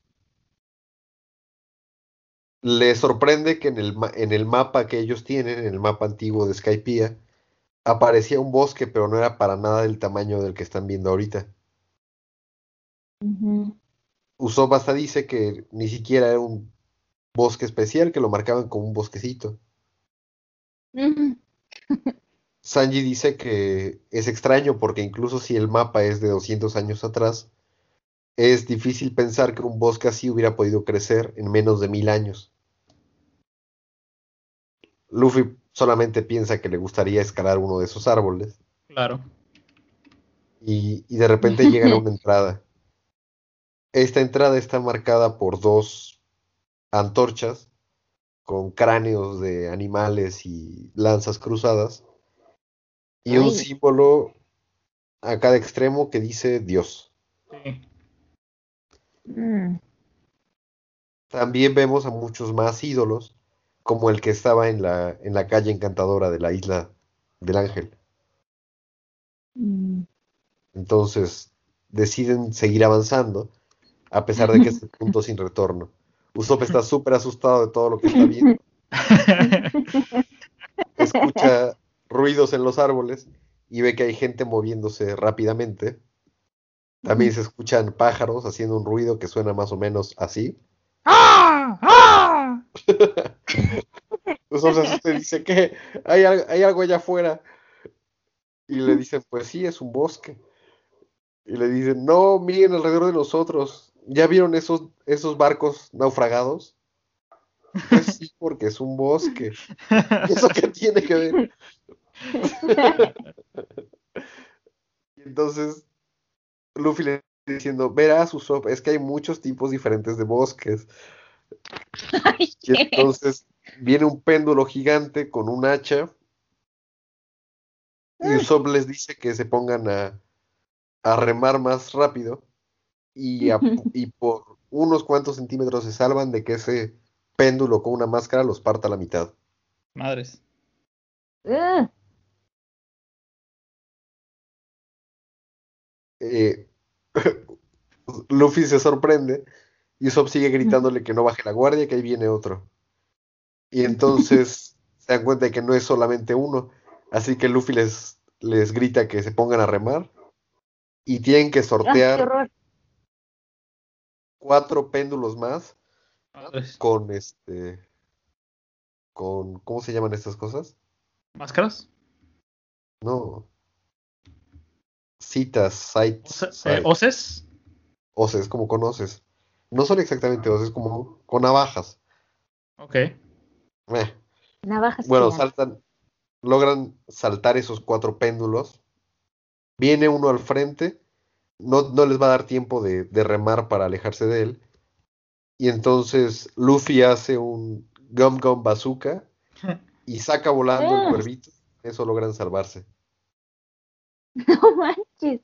Le sorprende que en el, en el mapa que ellos tienen, en el mapa antiguo de Skypiea, aparecía un bosque, pero no era para nada del tamaño del que están viendo ahorita. Usopp hasta dice que ni siquiera era un bosque especial, que lo marcaban como un bosquecito. Sanji dice que es extraño porque incluso si el mapa es de 200 años atrás, es difícil pensar que un bosque así hubiera podido crecer en menos de mil años. Luffy solamente piensa que le gustaría escalar uno de esos árboles. Claro. Y, de repente llega a una entrada. Esta entrada está marcada por dos antorchas con cráneos de animales y lanzas cruzadas y un símbolo a cada extremo que dice Dios. Sí. Mm. También vemos a muchos más ídolos como el que estaba en la, en la calle encantadora de la isla del ángel. Mm. Entonces deciden seguir avanzando, a pesar de que es el punto sin retorno. Usopp está súper asustado de todo lo que está viendo. Escucha ruidos en los árboles y ve que hay gente moviéndose rápidamente. También se escuchan pájaros haciendo un ruido que suena más o menos así. ¡Ah! ¡Ah! Entonces usted dice que hay, hay algo allá afuera. Y le dicen, pues sí, es un bosque. Y le dicen, no, miren alrededor de nosotros. ¿Ya vieron esos, esos barcos naufragados? Pues sí, porque es un bosque. ¿Eso qué tiene que ver? y entonces Luffy le diciendo, verás, Usopp, es que hay muchos tipos diferentes de bosques. Y entonces viene un péndulo gigante con un hacha y. Usopp les dice que se pongan a, a remar más rápido y, y por unos cuantos centímetros se salvan de que ese péndulo con una máscara los parta a la mitad. Madres. Eh, Luffy se sorprende y Usopp sigue gritándole que no baje la guardia, que ahí viene otro. Y entonces se dan cuenta de que no es solamente uno, así que Luffy les, les grita que se pongan a remar y tienen que sortear cuatro péndulos más con este con ¿cómo se llaman estas cosas? ¿Máscaras? No. Citas, sites. Eh, ¿Oces? Oces, como conoces. No son exactamente oces, como con navajas. Ok. Eh. Navajas. Bueno, saltan, logran saltar esos cuatro péndulos. Viene uno al frente, no, no les va a dar tiempo de, de, remar para alejarse de él. Y entonces Luffy hace un Gum Gum Bazooka y saca volando el ah. cuervito. Eso logran salvarse. No manches.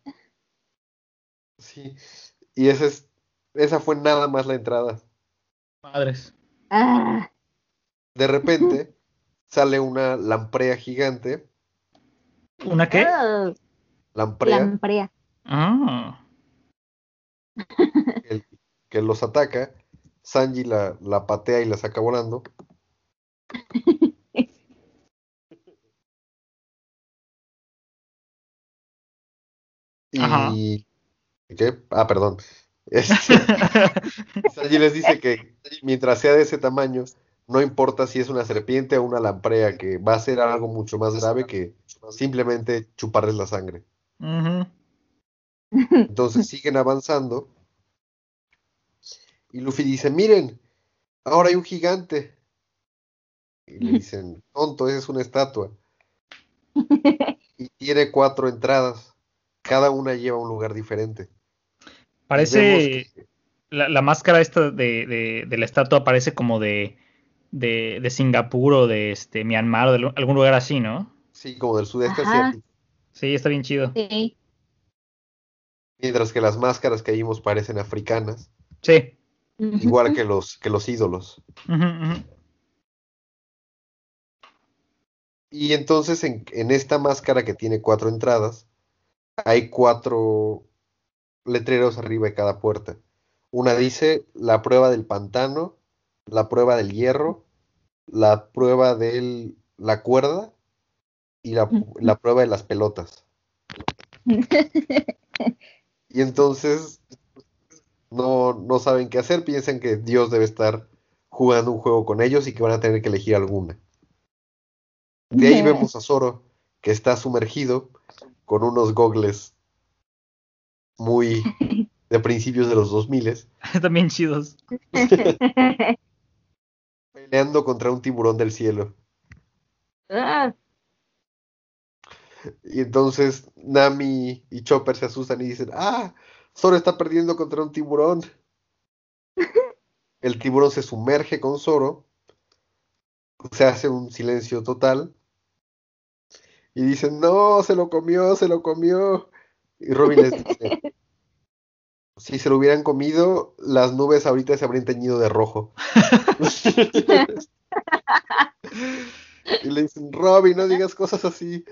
Sí. Y esa, es, esa fue nada más la entrada. Madres. Ah. De repente sale una lamprea gigante. ¿Una qué? Oh. Lamprea. Lamprea. Ah. El, que los ataca. Sanji la, la patea y la saca volando. y ¿qué? Ah, perdón. Este, les dice que mientras sea de ese tamaño, no importa si es una serpiente o una lamprea, que va a ser algo mucho más grave que simplemente chuparles la sangre. Entonces siguen avanzando. Y Luffy dice, miren, ahora hay un gigante. Y le dicen, tonto, esa es una estatua. Y tiene cuatro entradas. Cada una lleva un lugar diferente. Parece, la, máscara esta de, la estatua parece como de, de, Singapur o de este Myanmar o de algún lugar así, ¿no? Sí, como del sudeste asiático. Sí, está bien chido. Sí. Mientras que las máscaras que vimos parecen africanas. Sí. Igual que los, que los ídolos. Y entonces en, en, esta máscara que tiene cuatro entradas, hay cuatro letreros arriba de cada puerta. Una dice la prueba del pantano, la prueba del hierro, la prueba de la cuerda y la, la prueba de las pelotas. y entonces no, no saben qué hacer, piensan que Dios debe estar jugando un juego con ellos y que van a tener que elegir alguna. De ahí vemos a Zoro, que está sumergido con unos gogles muy de principios de los 2000. También chidos. Peleando contra un tiburón del cielo. Ah. Y entonces Nami y Chopper se asustan y dicen, ah, Zoro está perdiendo contra un tiburón. El tiburón se sumerge con Zoro. Se hace un silencio total. Y dicen, no, se lo comió, se lo comió. Y Robin les dice, si se lo hubieran comido, las nubes ahorita se habrían teñido de rojo. y le dicen, Robin, no digas cosas así.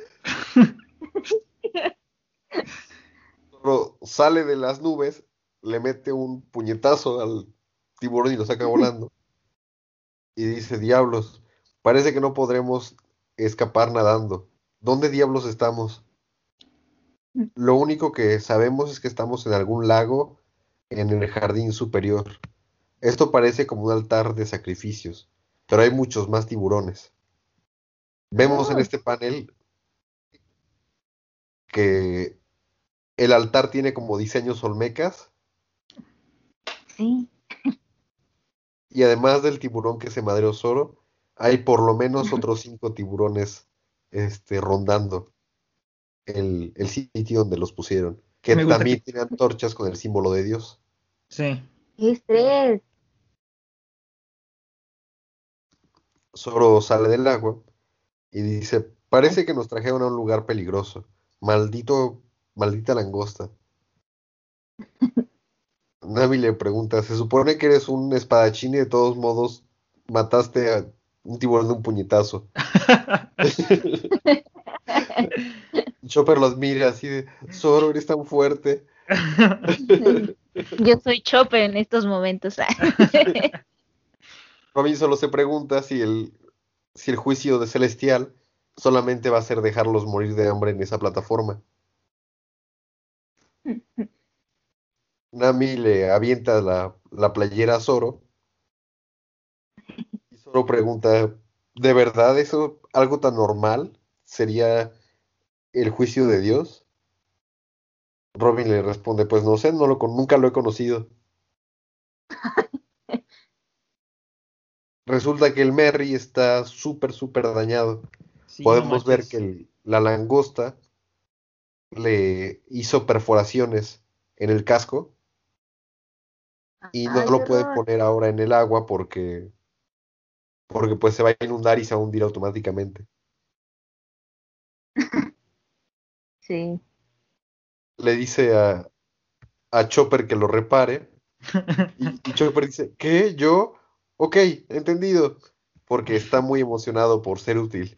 Pero sale de las nubes, le mete un puñetazo al tiburón y lo saca volando. Y dice, diablos, parece que no podremos escapar nadando. ¿Dónde diablos estamos? Lo único que sabemos es que estamos en algún lago en el jardín superior. Esto parece como un altar de sacrificios, pero hay muchos más tiburones. Vemos en ah. este panel que el altar tiene como diseños olmecas. Sí. Y además del tiburón que se madreó solo, hay por lo menos otros cinco tiburones este, rondando el, sitio donde los pusieron. Que también tienen antorchas con el símbolo de Dios. Sí. ¡Qué estrés! Zoro sale del agua y dice, parece que nos trajeron a un lugar peligroso. Maldito, maldita langosta. Navi le pregunta, se supone que eres un espadachín y de todos modos mataste a un tiburón de un puñetazo. Chopper los mira así de, Zoro, eres tan fuerte. Yo soy Chopper en estos momentos. Robin solo se pregunta si el, si el juicio de Celestial solamente va a ser dejarlos morir de hambre en esa plataforma. Nami le avienta la, la playera a Zoro. Y Zoro pregunta, ¿de verdad eso, algo tan normal, sería el juicio de Dios? Robin le responde, pues no sé, no lo, nunca lo he conocido. Resulta que el Merry está súper, súper dañado. Podemos ver que la langosta le hizo perforaciones en el casco y no lo puede poner ahora en el agua porque porque pues se va a inundar y se va a hundir automáticamente. Sí. Le dice a, a Chopper que lo repare y, y Chopper dice, ¿qué? ¿Yo? Ok, entendido. Porque está muy emocionado por ser útil.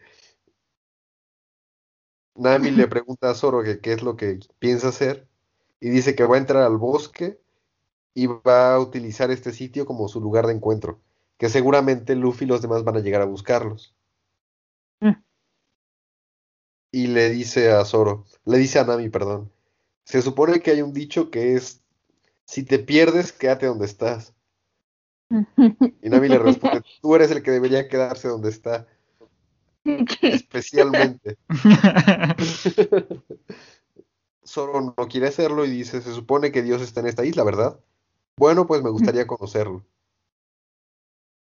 Nami le pregunta a Zoro que qué es lo que piensa hacer y dice que va a entrar al bosque y va a utilizar este sitio como su lugar de encuentro, que seguramente Luffy y los demás van a llegar a buscarlos. Mm. Y le dice a Zoro, le dice a Nami, perdón, se supone que hay un dicho que es, si te pierdes, quédate donde estás. Y Nami le responde, tú eres el que debería quedarse donde está. Especialmente. Zoro no quiere hacerlo y dice, se supone que Dios está en esta isla, ¿verdad? Bueno, pues me gustaría conocerlo.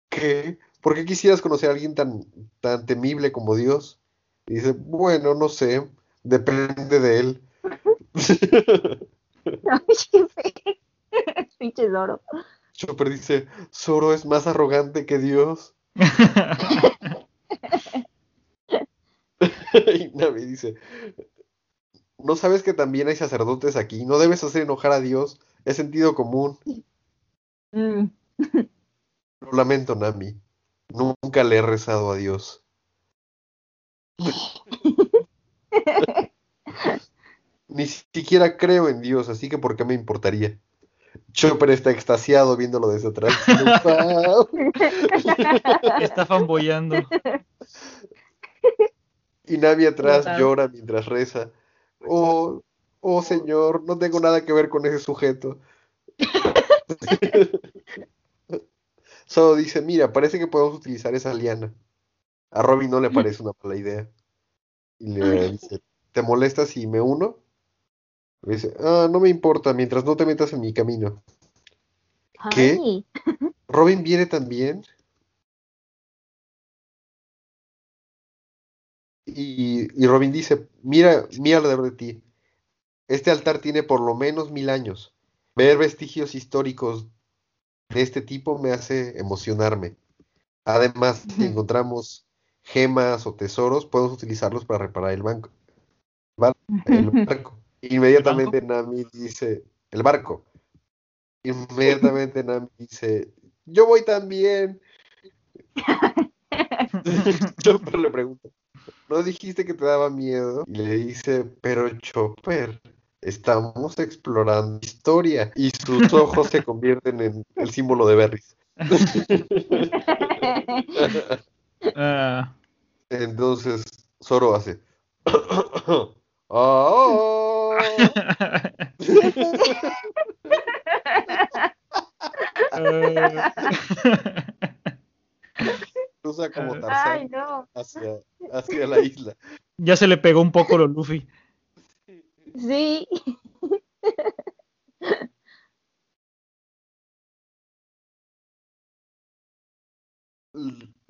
¿Qué? ¿Por qué quisieras conocer a alguien tan, tan temible como Dios? Y dice, bueno, no sé, depende de él. Pinche Zoro. Chopper dice, Zoro es más arrogante que Dios. y Navi dice, ¿no sabes que también hay sacerdotes aquí? No debes hacer enojar a Dios. Es sentido común. Mm. Lo lamento, Nami. Nunca le he rezado a Dios. Ni siquiera creo en Dios, así que ¿por qué me importaría? Chopper está extasiado viéndolo desde atrás. está fanboyando. Y Nami atrás llora mientras reza. Oh, oh señor, no tengo nada que ver con ese sujeto. Solo dice, mira, parece que podemos utilizar esa liana. A Robin no le parece una mala idea. Y le dice, ¿te molesta si me uno? Le dice, ah, no me importa, mientras no te metas en mi camino. ¿Qué? ¿Robin viene también? Y, Robin dice, mira, mira alrededor de ti. Este altar tiene por lo menos mil años. Ver vestigios históricos de este tipo me hace emocionarme. Además, encontramos gemas o tesoros, podemos utilizarlos para reparar el banco. El barco. Inmediatamente Nami dice, el barco. Inmediatamente Nami dice, yo voy también. Chopper le pregunta, ¿no dijiste que te daba miedo? Y le dice, pero Chopper, estamos explorando historia. Y sus ojos se convierten en el símbolo de Berries. Ah. Entonces, Zoro hace. ¡Oh! Cruza como ah. Tarzán hacia, hacia la isla. Ya se le pegó un poco lo Luffy. Sí.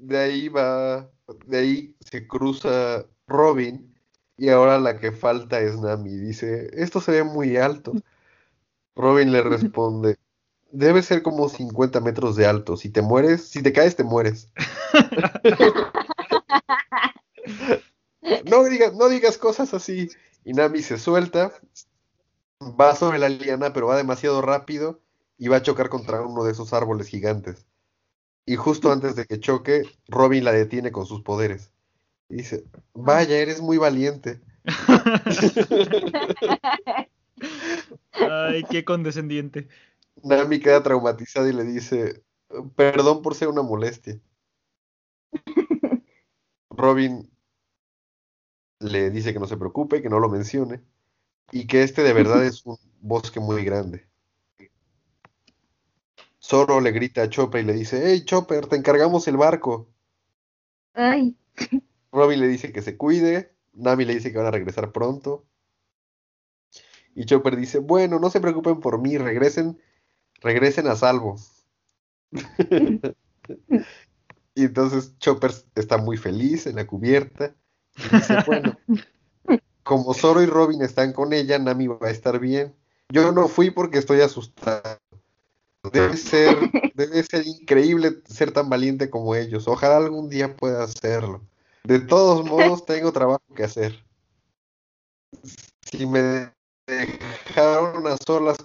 De ahí va, de ahí se cruza Robin y ahora la que falta es Nami. Dice, esto se ve muy alto. Robin le responde, debe ser como 50 metros de alto. Si te mueres, si te caes, te mueres. no, digas, no digas cosas así. Y Nami se suelta, va sobre la liana, pero va demasiado rápido y va a chocar contra uno de esos árboles gigantes. Y justo antes de que choque, Robin la detiene con sus poderes. dice, vaya, eres muy valiente. Ay, qué condescendiente. Nami queda traumatizada y le dice, perdón por ser una molestia. Robin le dice que no se preocupe, que no lo mencione, y que este de verdad es un bosque muy grande. Zoro le grita a Chopper y le dice, hey Chopper, te encargamos el barco. Ay. Robin le dice que se cuide, Nami le dice que van a regresar pronto. Y Chopper dice, bueno, no se preocupen por mí, regresen, regresen a salvo. y entonces Chopper está muy feliz en la cubierta. Y dice, bueno, como Zoro y Robin están con ella, Nami va a estar bien. Yo no fui porque estoy asustado. Debe ser, debe ser increíble ser tan valiente como ellos. Ojalá algún día pueda hacerlo. De todos modos, tengo trabajo que hacer. Si me dejaron a solas,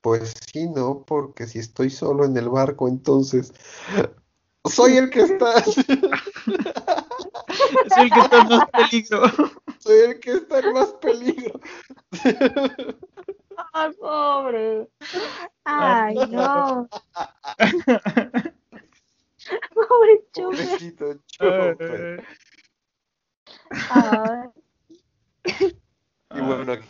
pues sí, no, porque si estoy solo en el barco, entonces soy el que está. soy el que está en más peligro. Soy el que está en más peligro. Ay, pobre. Ay, no. Pobre Pobrecito Chopper. Y bueno, aquí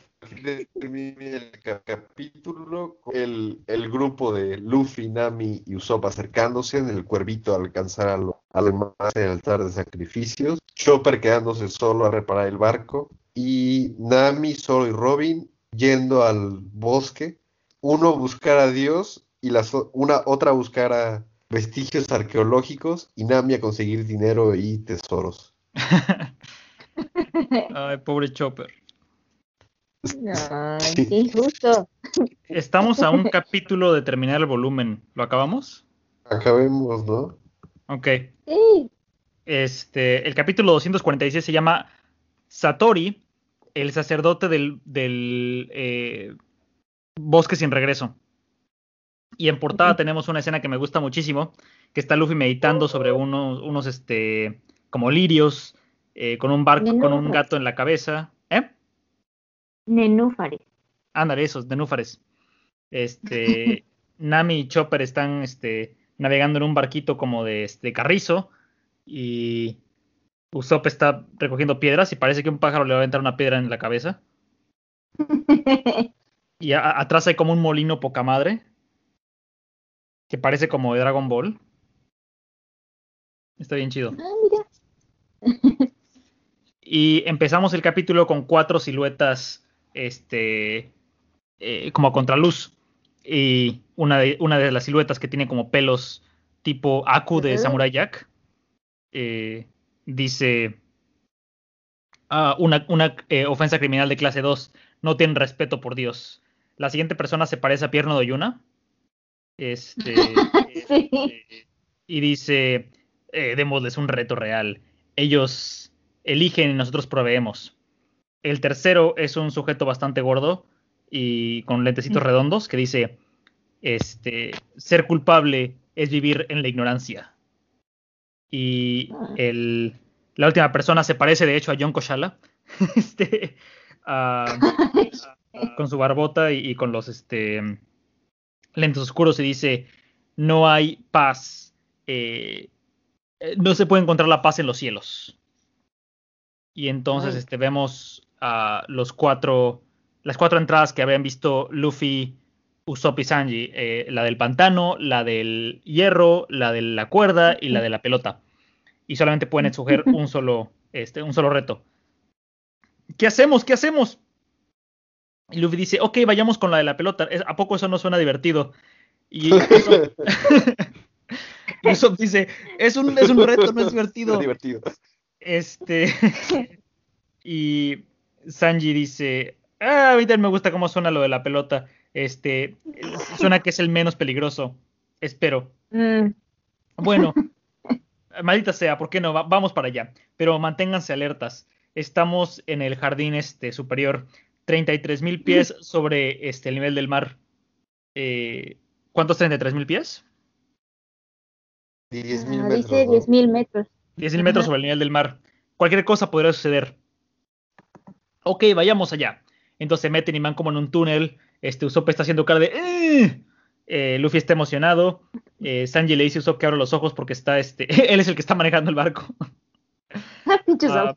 termina el capítulo con el, el, grupo de Luffy, Nami y Usopp acercándose en el cuervito a alcanzar al, al más en el altar de sacrificios. Chopper quedándose solo a reparar el barco. Y Nami, Solo y Robin yendo al bosque. Uno buscar a Dios y la, una otra buscar a vestigios arqueológicos y Nami a conseguir dinero y tesoros. Ay, pobre Chopper. Ay, qué injusto. Estamos a un capítulo de terminar el volumen. ¿Lo acabamos? Acabemos, ¿no? Ok. Sí. Este, el capítulo 246 se llama Satori, el sacerdote del, del eh, bosque sin regreso. Y en portada tenemos una escena que me gusta muchísimo, que está Luffy meditando sobre unos, unos este, como lirios, eh, con un barco, con un gato en la cabeza. Nenúfares. Ándale, esos, nenúfares. Este, Nami y Chopper están este, navegando en un barquito como de este, carrizo y Usopp está recogiendo piedras y parece que un pájaro le va a aventar una piedra en la cabeza. y atrás hay como un molino poca madre que parece como de Dragon Ball. Está bien chido. Ah, y empezamos el capítulo con cuatro siluetas, este, eh, como a contraluz. Y una de, una de las siluetas que tiene como pelos tipo Aku de Samurai Jack, eh, dice ah, una, una eh, ofensa criminal de clase 2. No tienen respeto por Dios. La siguiente persona se parece a Pierno de Yuna. Este, este, y dice, démosles un reto real. Ellos eligen y nosotros proveemos. El tercero es un sujeto bastante gordo y con lentecitos redondos que dice, este, ser culpable es vivir en la ignorancia. Y ah. el, la última persona se parece de hecho a John Koshala, este, con su barbota y, y, con los, este, lentes oscuros y dice, no hay paz, eh, eh, no se puede encontrar la paz en los cielos. Y entonces este, vemos a los cuatro, las cuatro entradas que habían visto Luffy, Usopp y Sanji, eh, la del pantano, la del hierro, la de la cuerda y la de la pelota. Y solamente pueden escoger un solo, este, un solo reto. ¿Qué hacemos? ¿Qué hacemos? Y Luffy dice, ok, vayamos con la de la pelota. ¿A poco eso no suena divertido? Y Usopp, dice, es un, es un reto, no es divertido. divertido. Este. y Sanji dice, ah, a mí también me gusta cómo suena lo de la pelota. Este, suena que es el menos peligroso. Espero. Mm. Bueno, maldita sea, ¿por qué no? vamos para allá. Pero manténganse alertas. Estamos en el jardín este superior. 33 mil pies sobre este, el nivel del mar. Eh, ¿Cuántos 33 mil pies? 10 mil metros. Dice 10 mil metros. 10.000 metros sobre el nivel del mar. Cualquier cosa podría suceder. Ok, vayamos allá. Entonces se meten y van como en un túnel. Este Usopp está haciendo cara de. Eh". Eh, Luffy está emocionado. Eh, Sanji le dice a Usopp que abra los ojos porque está este. él es el que está manejando el barco. Ah,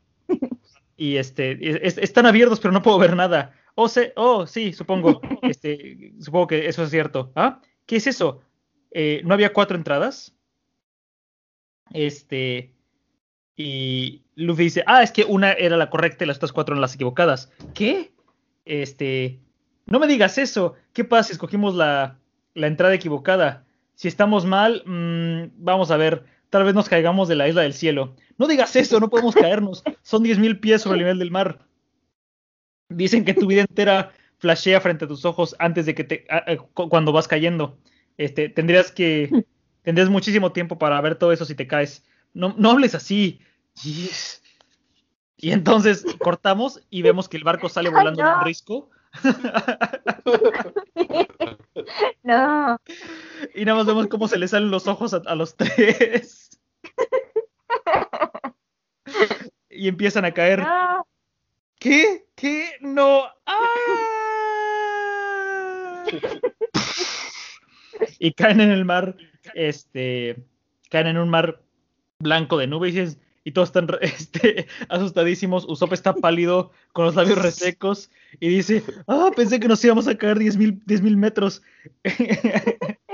y este. están abiertos, pero no puedo ver nada. Oh, oh sí, supongo. Este, supongo que eso es cierto. ¿Ah? ¿Qué es eso? Eh, ¿No había cuatro entradas? Este. Y Luffy dice, ah, es que una era la correcta y las otras cuatro eran las equivocadas. ¿Qué? Este, no me digas eso. ¿Qué pasa si escogimos la, la entrada equivocada? Si estamos mal, mmm, vamos a ver, tal vez nos caigamos de la isla del cielo. No digas eso, no podemos caernos. Son 10.000 pies sobre el nivel del mar. Dicen que tu vida entera flashea frente a tus ojos antes de que te, cuando vas cayendo. Este, tendrías que, tendrías muchísimo tiempo para ver todo eso si te caes. No, no hables así. Y entonces cortamos y vemos que el barco sale volando en un risco. no. Y nada más vemos cómo se le salen los ojos a, los tres. y empiezan a caer. ¿Qué? ¿Qué? No. ¡Ah! y caen en el mar, este, caen en un mar blanco de nubes y todos están este, asustadísimos. Usopp está pálido, con los labios resecos, y dice, ah, pensé que nos íbamos a caer 10.000 mil metros.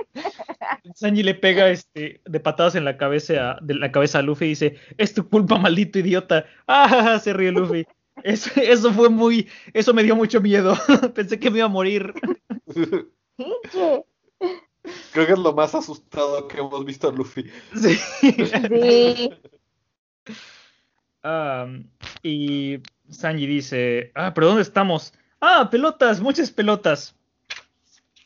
Sanji le pega este, de patadas en la cabeza, de la cabeza a Luffy y dice, es tu culpa, maldito idiota. Ah, se ríe Luffy. Eso, eso fue muy, eso me dio mucho miedo. pensé que me iba a morir. Creo que es lo más asustado que hemos visto a Luffy. Sí. y Sanji dice, ah, pero ¿dónde estamos? Ah, pelotas, muchas pelotas.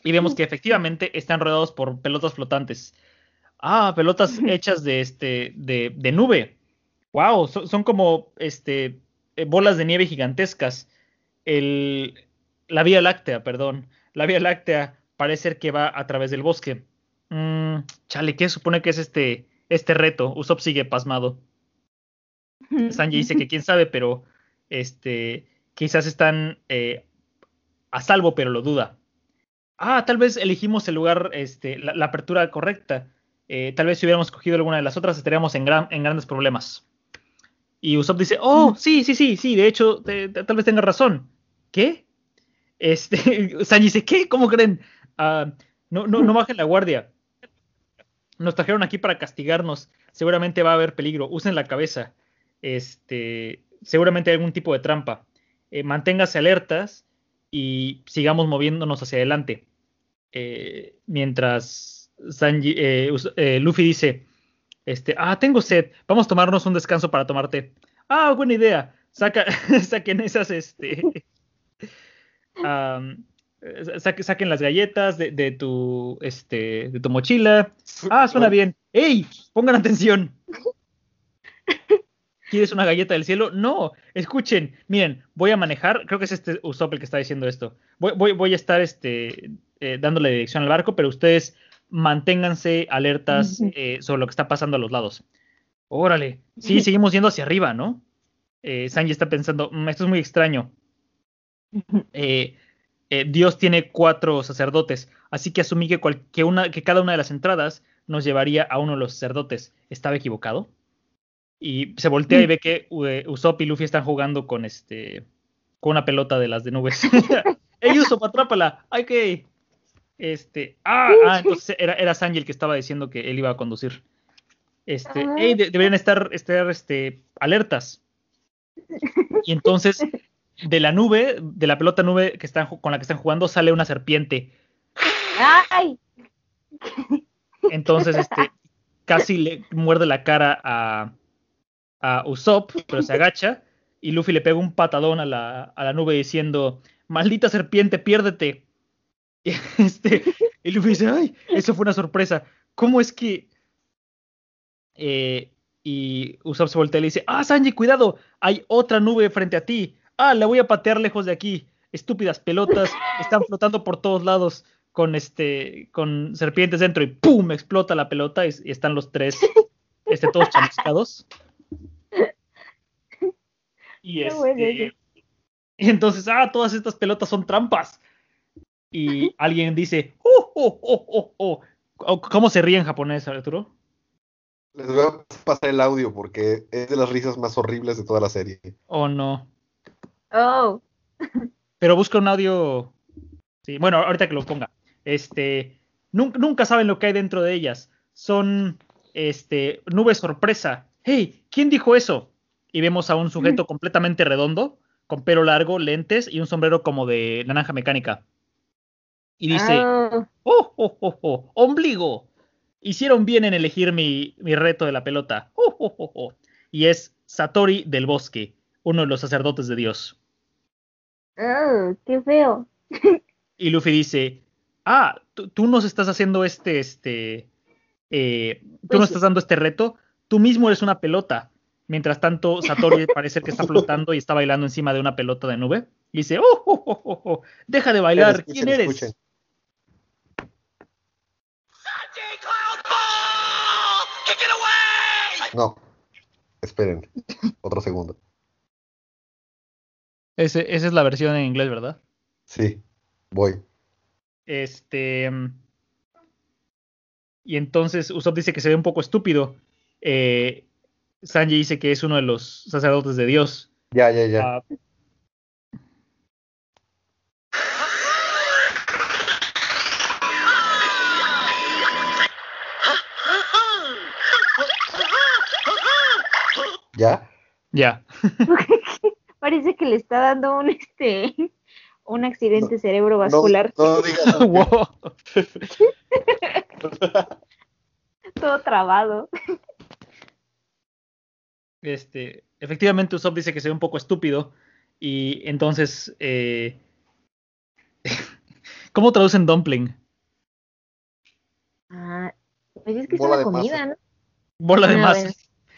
Y vemos que efectivamente están rodeados por pelotas flotantes. Ah, pelotas hechas de este, de, de nube. Wow, son, como este eh, bolas de nieve gigantescas. El, la Vía Láctea, perdón. La Vía Láctea parece ser que va a través del bosque. Mm, chale, ¿qué supone que es este, este reto? Usopp sigue pasmado. Sanji dice que quién sabe, pero este, quizás están eh, a salvo, pero lo duda. Ah, tal vez elegimos el lugar, este, la, apertura correcta. Eh, tal vez si hubiéramos cogido alguna de las otras estaríamos en, gran, en grandes problemas. Y Usopp dice, oh, sí, sí, sí, sí, de hecho, tal vez tenga razón. ¿Qué? Este, Sanji dice, ¿qué? ¿Cómo creen? Ah, no, no, no bajen la guardia. Nos trajeron aquí para castigarnos. Seguramente va a haber peligro. Usen la cabeza. Este, seguramente hay algún tipo de trampa. Eh, manténgase alertas y sigamos moviéndonos hacia adelante. Eh, mientras eh, Luffy dice, este, ah, tengo sed, vamos a tomarnos un descanso para tomarte. Ah, buena idea. Saca, saquen esas, este, saquen las galletas de, tu, este, de tu mochila. Ah, suena bien. ¡Ey! Pongan atención. ¿Quieres una galleta del cielo? No, escuchen, miren, voy a manejar, creo que es este Usopp el que está diciendo esto. Voy, voy, voy a estar este, eh, dándole dirección al barco, pero ustedes manténganse alertas eh, sobre lo que está pasando a los lados. Órale, sí, seguimos yendo hacia arriba, ¿no? Eh, Sanji está pensando, mm, esto es muy extraño. Eh, eh, Dios tiene cuatro sacerdotes, así que asumí que, una, que cada una de las entradas nos llevaría a uno de los sacerdotes. ¿Estaba equivocado? Y se voltea y ve que Usopp y Luffy están jugando con este con una pelota de las de nubes. ¡Ey, Usopp, atrápala! ¡Ay, que! Este. Ah, ah entonces era, era Sanji el que estaba diciendo que él iba a conducir. Este. ¡Ey! deberían estar, estar este, alertas. Y entonces de la nube, de la pelota nube que están, con la que están jugando, sale una serpiente. ¡Ay! Entonces, este, casi le muerde la cara a, a Usopp, pero se agacha y Luffy le pega un patadón a la, a la nube diciendo, maldita serpiente, piérdete. Y, este, y Luffy dice, ay, eso fue una sorpresa. ¿Cómo es que... Eh, y Usopp se voltea y le dice, ah, Sanji, cuidado, hay otra nube frente a ti. Ah, la voy a patear lejos de aquí. Estúpidas pelotas están flotando por todos lados con este con serpientes dentro y ¡pum! explota la pelota y, están los tres este, todos chamuscados. Y, este, y entonces, ah, todas estas pelotas son trampas. Y alguien dice, oh, oh, oh, oh, oh. ¿Cómo se ríe en japonés, Arturo? Les voy a pasar el audio porque es de las risas más horribles de toda la serie. Oh, no. Oh. Pero busca un audio. Sí, bueno, ahorita que lo ponga. Este, nunca, nunca saben lo que hay dentro de ellas. Son, este, nubes sorpresa. Hey, ¿quién dijo eso? Y vemos a un sujeto mm. completamente redondo, con pelo largo, lentes y un sombrero como de naranja mecánica. Y dice, ah. oh, oh, oh, oh, ombligo hicieron bien en elegir mi, reto de la pelota. y es Satori del Bosque, uno de los sacerdotes de Dios. Oh, qué feo. y Luffy dice, ah, tú, nos estás haciendo este, este, eh, tú pues nos estás dando este reto, tú mismo eres una pelota. Mientras tanto, Satori parece que está flotando y está bailando encima de una pelota de nube. Y dice, oh, oh, oh, oh deja de bailar, ¿quién eres? No. Esperen. Otro segundo. Ese, esa es la versión en inglés, ¿verdad? Sí. Voy. Este. Y entonces Usopp dice que se ve un poco estúpido. Eh, Sanji dice que es uno de los sacerdotes de Dios. Ya, ya, ya. Ah, ¿Ya? Ya. Parece que le está dando un este un accidente cerebrovascular. No, digas Todo trabado. Este, efectivamente Usopp dice que se ve un poco estúpido y entonces eh, ¿cómo traducen dumpling? Ah, pues es que es una comida, ¿no? Bola de masa.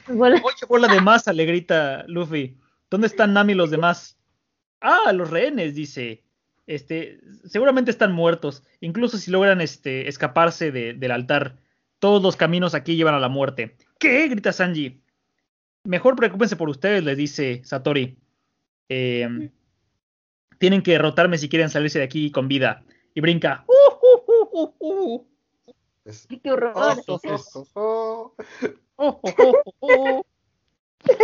Bola. Oye, bola de masa, le grita Luffy. ¿Dónde están Nami y los demás? Ah, los rehenes, dice. Este, seguramente están muertos. Incluso si logran este, escaparse del altar, todos los caminos aquí llevan a la muerte. ¿Qué? grita Sanji. Mejor preocúpense por ustedes, les dice Satori. Em, tienen que derrotarme si quieren salirse de aquí con vida. Y brinca. ¡Uh, uh, uh, ¡Qué horror! Oh, oh, oh,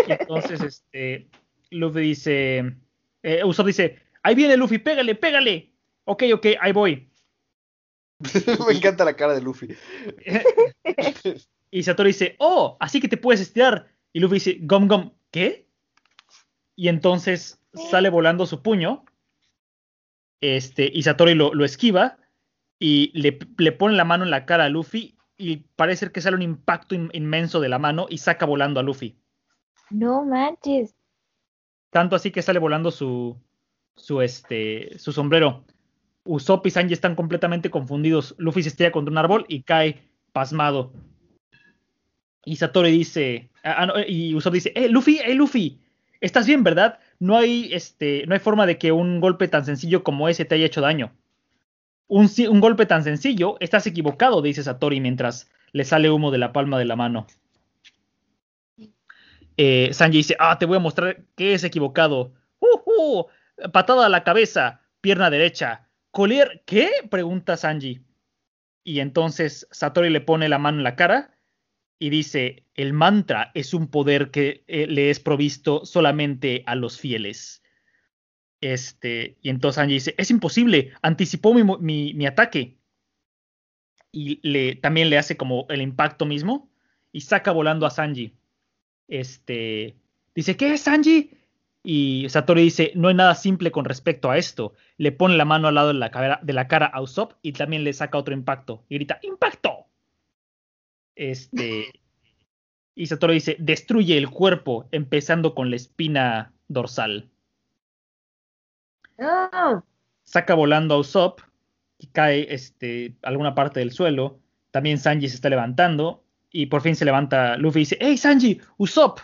y entonces, este, Luffy dice, eh, Usopp dice, ahí viene Luffy, pégale, pégale. Ok, ok, ahí voy. Me encanta la cara de Luffy. y Satori dice, oh, así que te puedes estirar. Y Luffy dice, gom gom, ¿qué? Y entonces sale volando su puño. Este, y Satori lo, lo esquiva y le, le, pone la mano en la cara a Luffy y parece que sale un impacto inmenso de la mano y saca volando a Luffy. No manches. Tanto así que sale volando su, su, este, su sombrero. Usopp y Sanji están completamente confundidos. Luffy se estrella contra un árbol y cae pasmado. Y Satori dice, ah, ah y Usopp dice, eh, Luffy, eh, Luffy, estás bien, ¿verdad? No hay, este, no hay forma de que un golpe tan sencillo como ese te haya hecho daño un, golpe tan sencillo, estás equivocado, dice Satori mientras le sale humo de la palma de la mano. Eh, Sanji dice, ah, te voy a mostrar que es equivocado. ¡Uh, Patada a la cabeza, pierna derecha. Collier, ¿qué? pregunta Sanji. Y entonces Satori le pone la mano en la cara y dice, el mantra es un poder que eh, le es provisto solamente a los fieles. Este, y entonces Sanji dice, es imposible, anticipó mi, ataque. Y le, también le hace como el impacto mismo y saca volando a Sanji. Este, dice, ¿qué es Sanji? Y Satori dice, no hay nada simple con respecto a esto. Le pone la mano al lado de la, cara, de la cara a Usopp y también le saca otro impacto. Y grita, ¡impacto! Este, y Satori dice, destruye el cuerpo, empezando con la espina dorsal. Saca volando a Usopp y cae este, alguna parte del suelo. También Sanji se está levantando y por fin se levanta Luffy y dice, ¡Hey Sanji! ¡Usopp!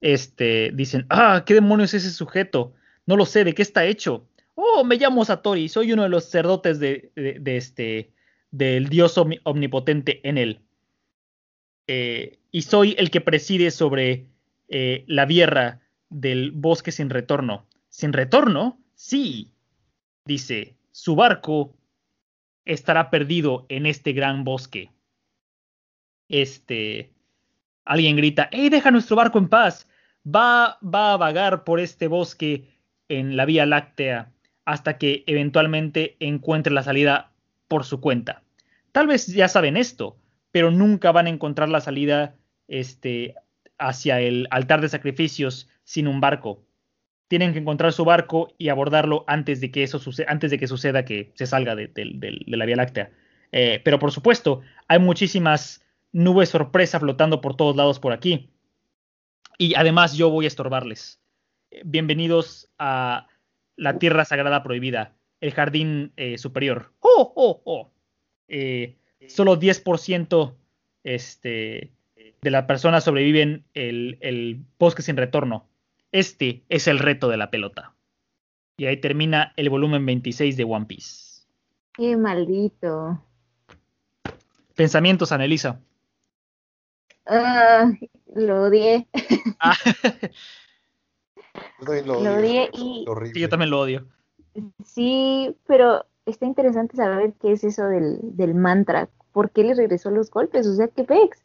Este, dicen, ¡Ah! ¿Qué demonios es ese sujeto? No lo sé, ¿de qué está hecho? Oh, me llamo Satori, soy uno de los sacerdotes de, este, del dios omnipotente en él. Eh, y soy el que preside sobre eh, la tierra del bosque sin retorno. ¿Sin retorno? Sí. Dice, su barco estará perdido en este gran bosque. Este. Alguien grita, ¡Ey, deja nuestro barco en paz! Va, va a vagar por este bosque en la Vía Láctea hasta que eventualmente encuentre la salida por su cuenta. Tal vez ya saben esto, pero nunca van a encontrar la salida este, hacia el altar de sacrificios sin un barco. Tienen que encontrar su barco y abordarlo antes de que eso suceda, antes de que suceda que se salga de, la Vía Láctea. Eh, pero por supuesto, hay muchísimas nubes sorpresa flotando por todos lados por aquí. Y además yo voy a estorbarles. Bienvenidos a la Tierra Sagrada Prohibida, el Jardín eh, Superior. ¡Oh, oh, oh! Eh, solo 10% este, de las personas sobreviven el, el bosque sin retorno. Este es el reto de la pelota. Y ahí termina el volumen 26 de One Piece. Qué maldito. Pensamientos, Anelisa. Ah, lo odié. Ah. lo, odié y... Sí, yo también lo odio. Sí, pero está interesante saber qué es eso del, del mantra. ¿Por qué le regresó los golpes? O sea, ¿qué pex?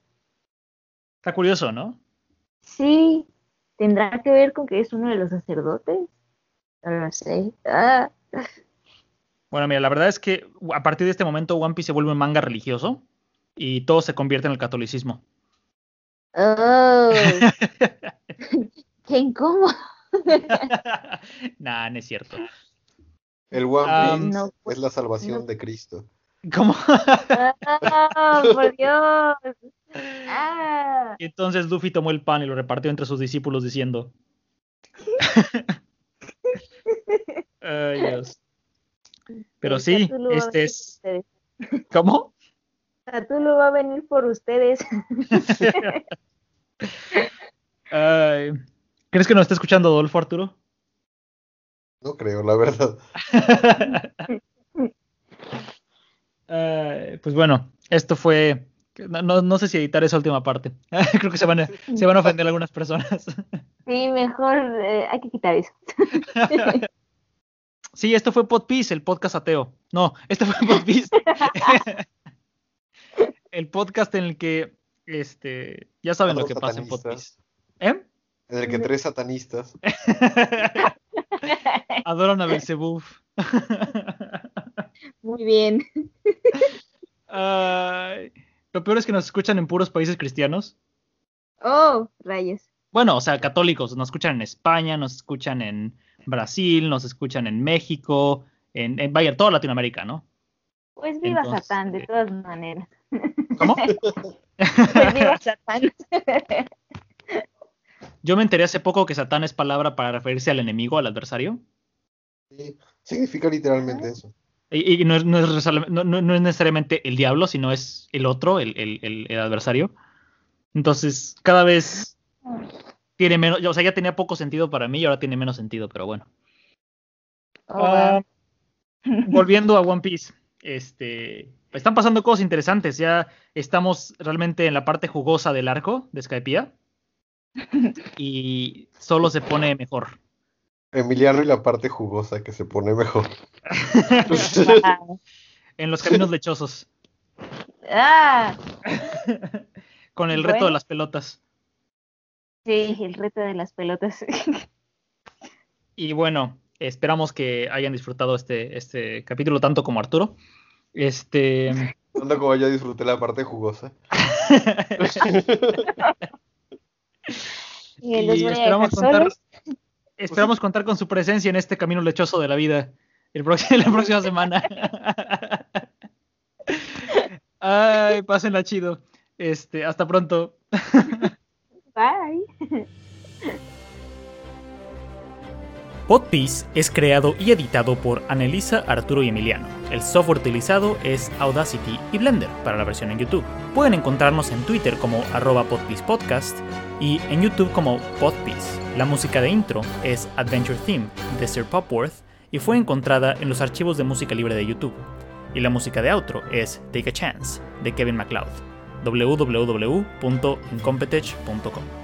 Está curioso, ¿no? Sí, ¿tendrá que ver con que es uno de los sacerdotes? No lo sé. Ah. Bueno, mira, la verdad es que a partir de este momento One Piece se vuelve un manga religioso y todo se convierte en el catolicismo. Oh. ¡Qué incómodo! nah, no es cierto. El One Piece es la salvación de Cristo. ¿Cómo? ¡Ah, por Dios! Ah. Y entonces Luffy tomó el pan y lo repartió entre sus discípulos diciendo. Ay, Dios. Pero sí, este es. ¿Cómo? Lo va a venir por ustedes. ¿Crees que nos está escuchando Adolfo Arturo? No creo, la verdad. pues bueno, esto fue no, sé si editar esa última parte. Creo que se van a, se van a ofender algunas personas. Sí, mejor eh, hay que quitar eso. Sí, esto fue Podpiece, el podcast ateo. No, esto fue Podpiece. El podcast en el que, este, ya saben lo que pasa en Podpiece. ¿Eh? En el que tres satanistas adoran a Belzebub. Muy bien. Lo peor es que nos escuchan en puros países cristianos. Oh, rayos. Bueno, o sea, católicos. Nos escuchan en España, nos escuchan en Brasil, nos escuchan en México, en, en vaya, toda Latinoamérica, ¿no? Pues viva Satán, de todas maneras. ¿Cómo? pues viva Satán. Yo me enteré hace poco que Satán es palabra para referirse al enemigo, al adversario. Sí, significa literalmente eso. Y, no, es, no, es, necesariamente el diablo, sino es el otro, el, adversario. Entonces, cada vez tiene menos, o sea, ya tenía poco sentido para mí y ahora tiene menos sentido, pero bueno. Oh, ah, volviendo a One Piece, este, están pasando cosas interesantes. Ya estamos realmente en la parte jugosa del arco de Skypiea y solo se pone mejor. Emiliano y la parte jugosa que se pone mejor. en los caminos lechosos. Ah. Con el reto de las pelotas. Sí, el reto de las pelotas. y bueno, esperamos que hayan disfrutado este, este capítulo tanto como Arturo. Este. Tanto como yo disfruté la parte jugosa. y, esperamos contar Esperamos contar con su presencia en este camino lechoso de la vida el próximo, la próxima semana. Ay, pásenla chido. Este, hasta pronto. Bye. Podpiece es creado y editado por Anelisa, Arturo y Emiliano. El software utilizado es Audacity y Blender para la versión en YouTube. Pueden encontrarnos en Twitter como arroba Podcast y en YouTube como Podpiece. La música de intro es Adventure Theme de Sir Popworth y fue encontrada en los archivos de música libre de YouTube. Y la música de outro es Take a Chance de Kevin MacLeod www.incompetech.com.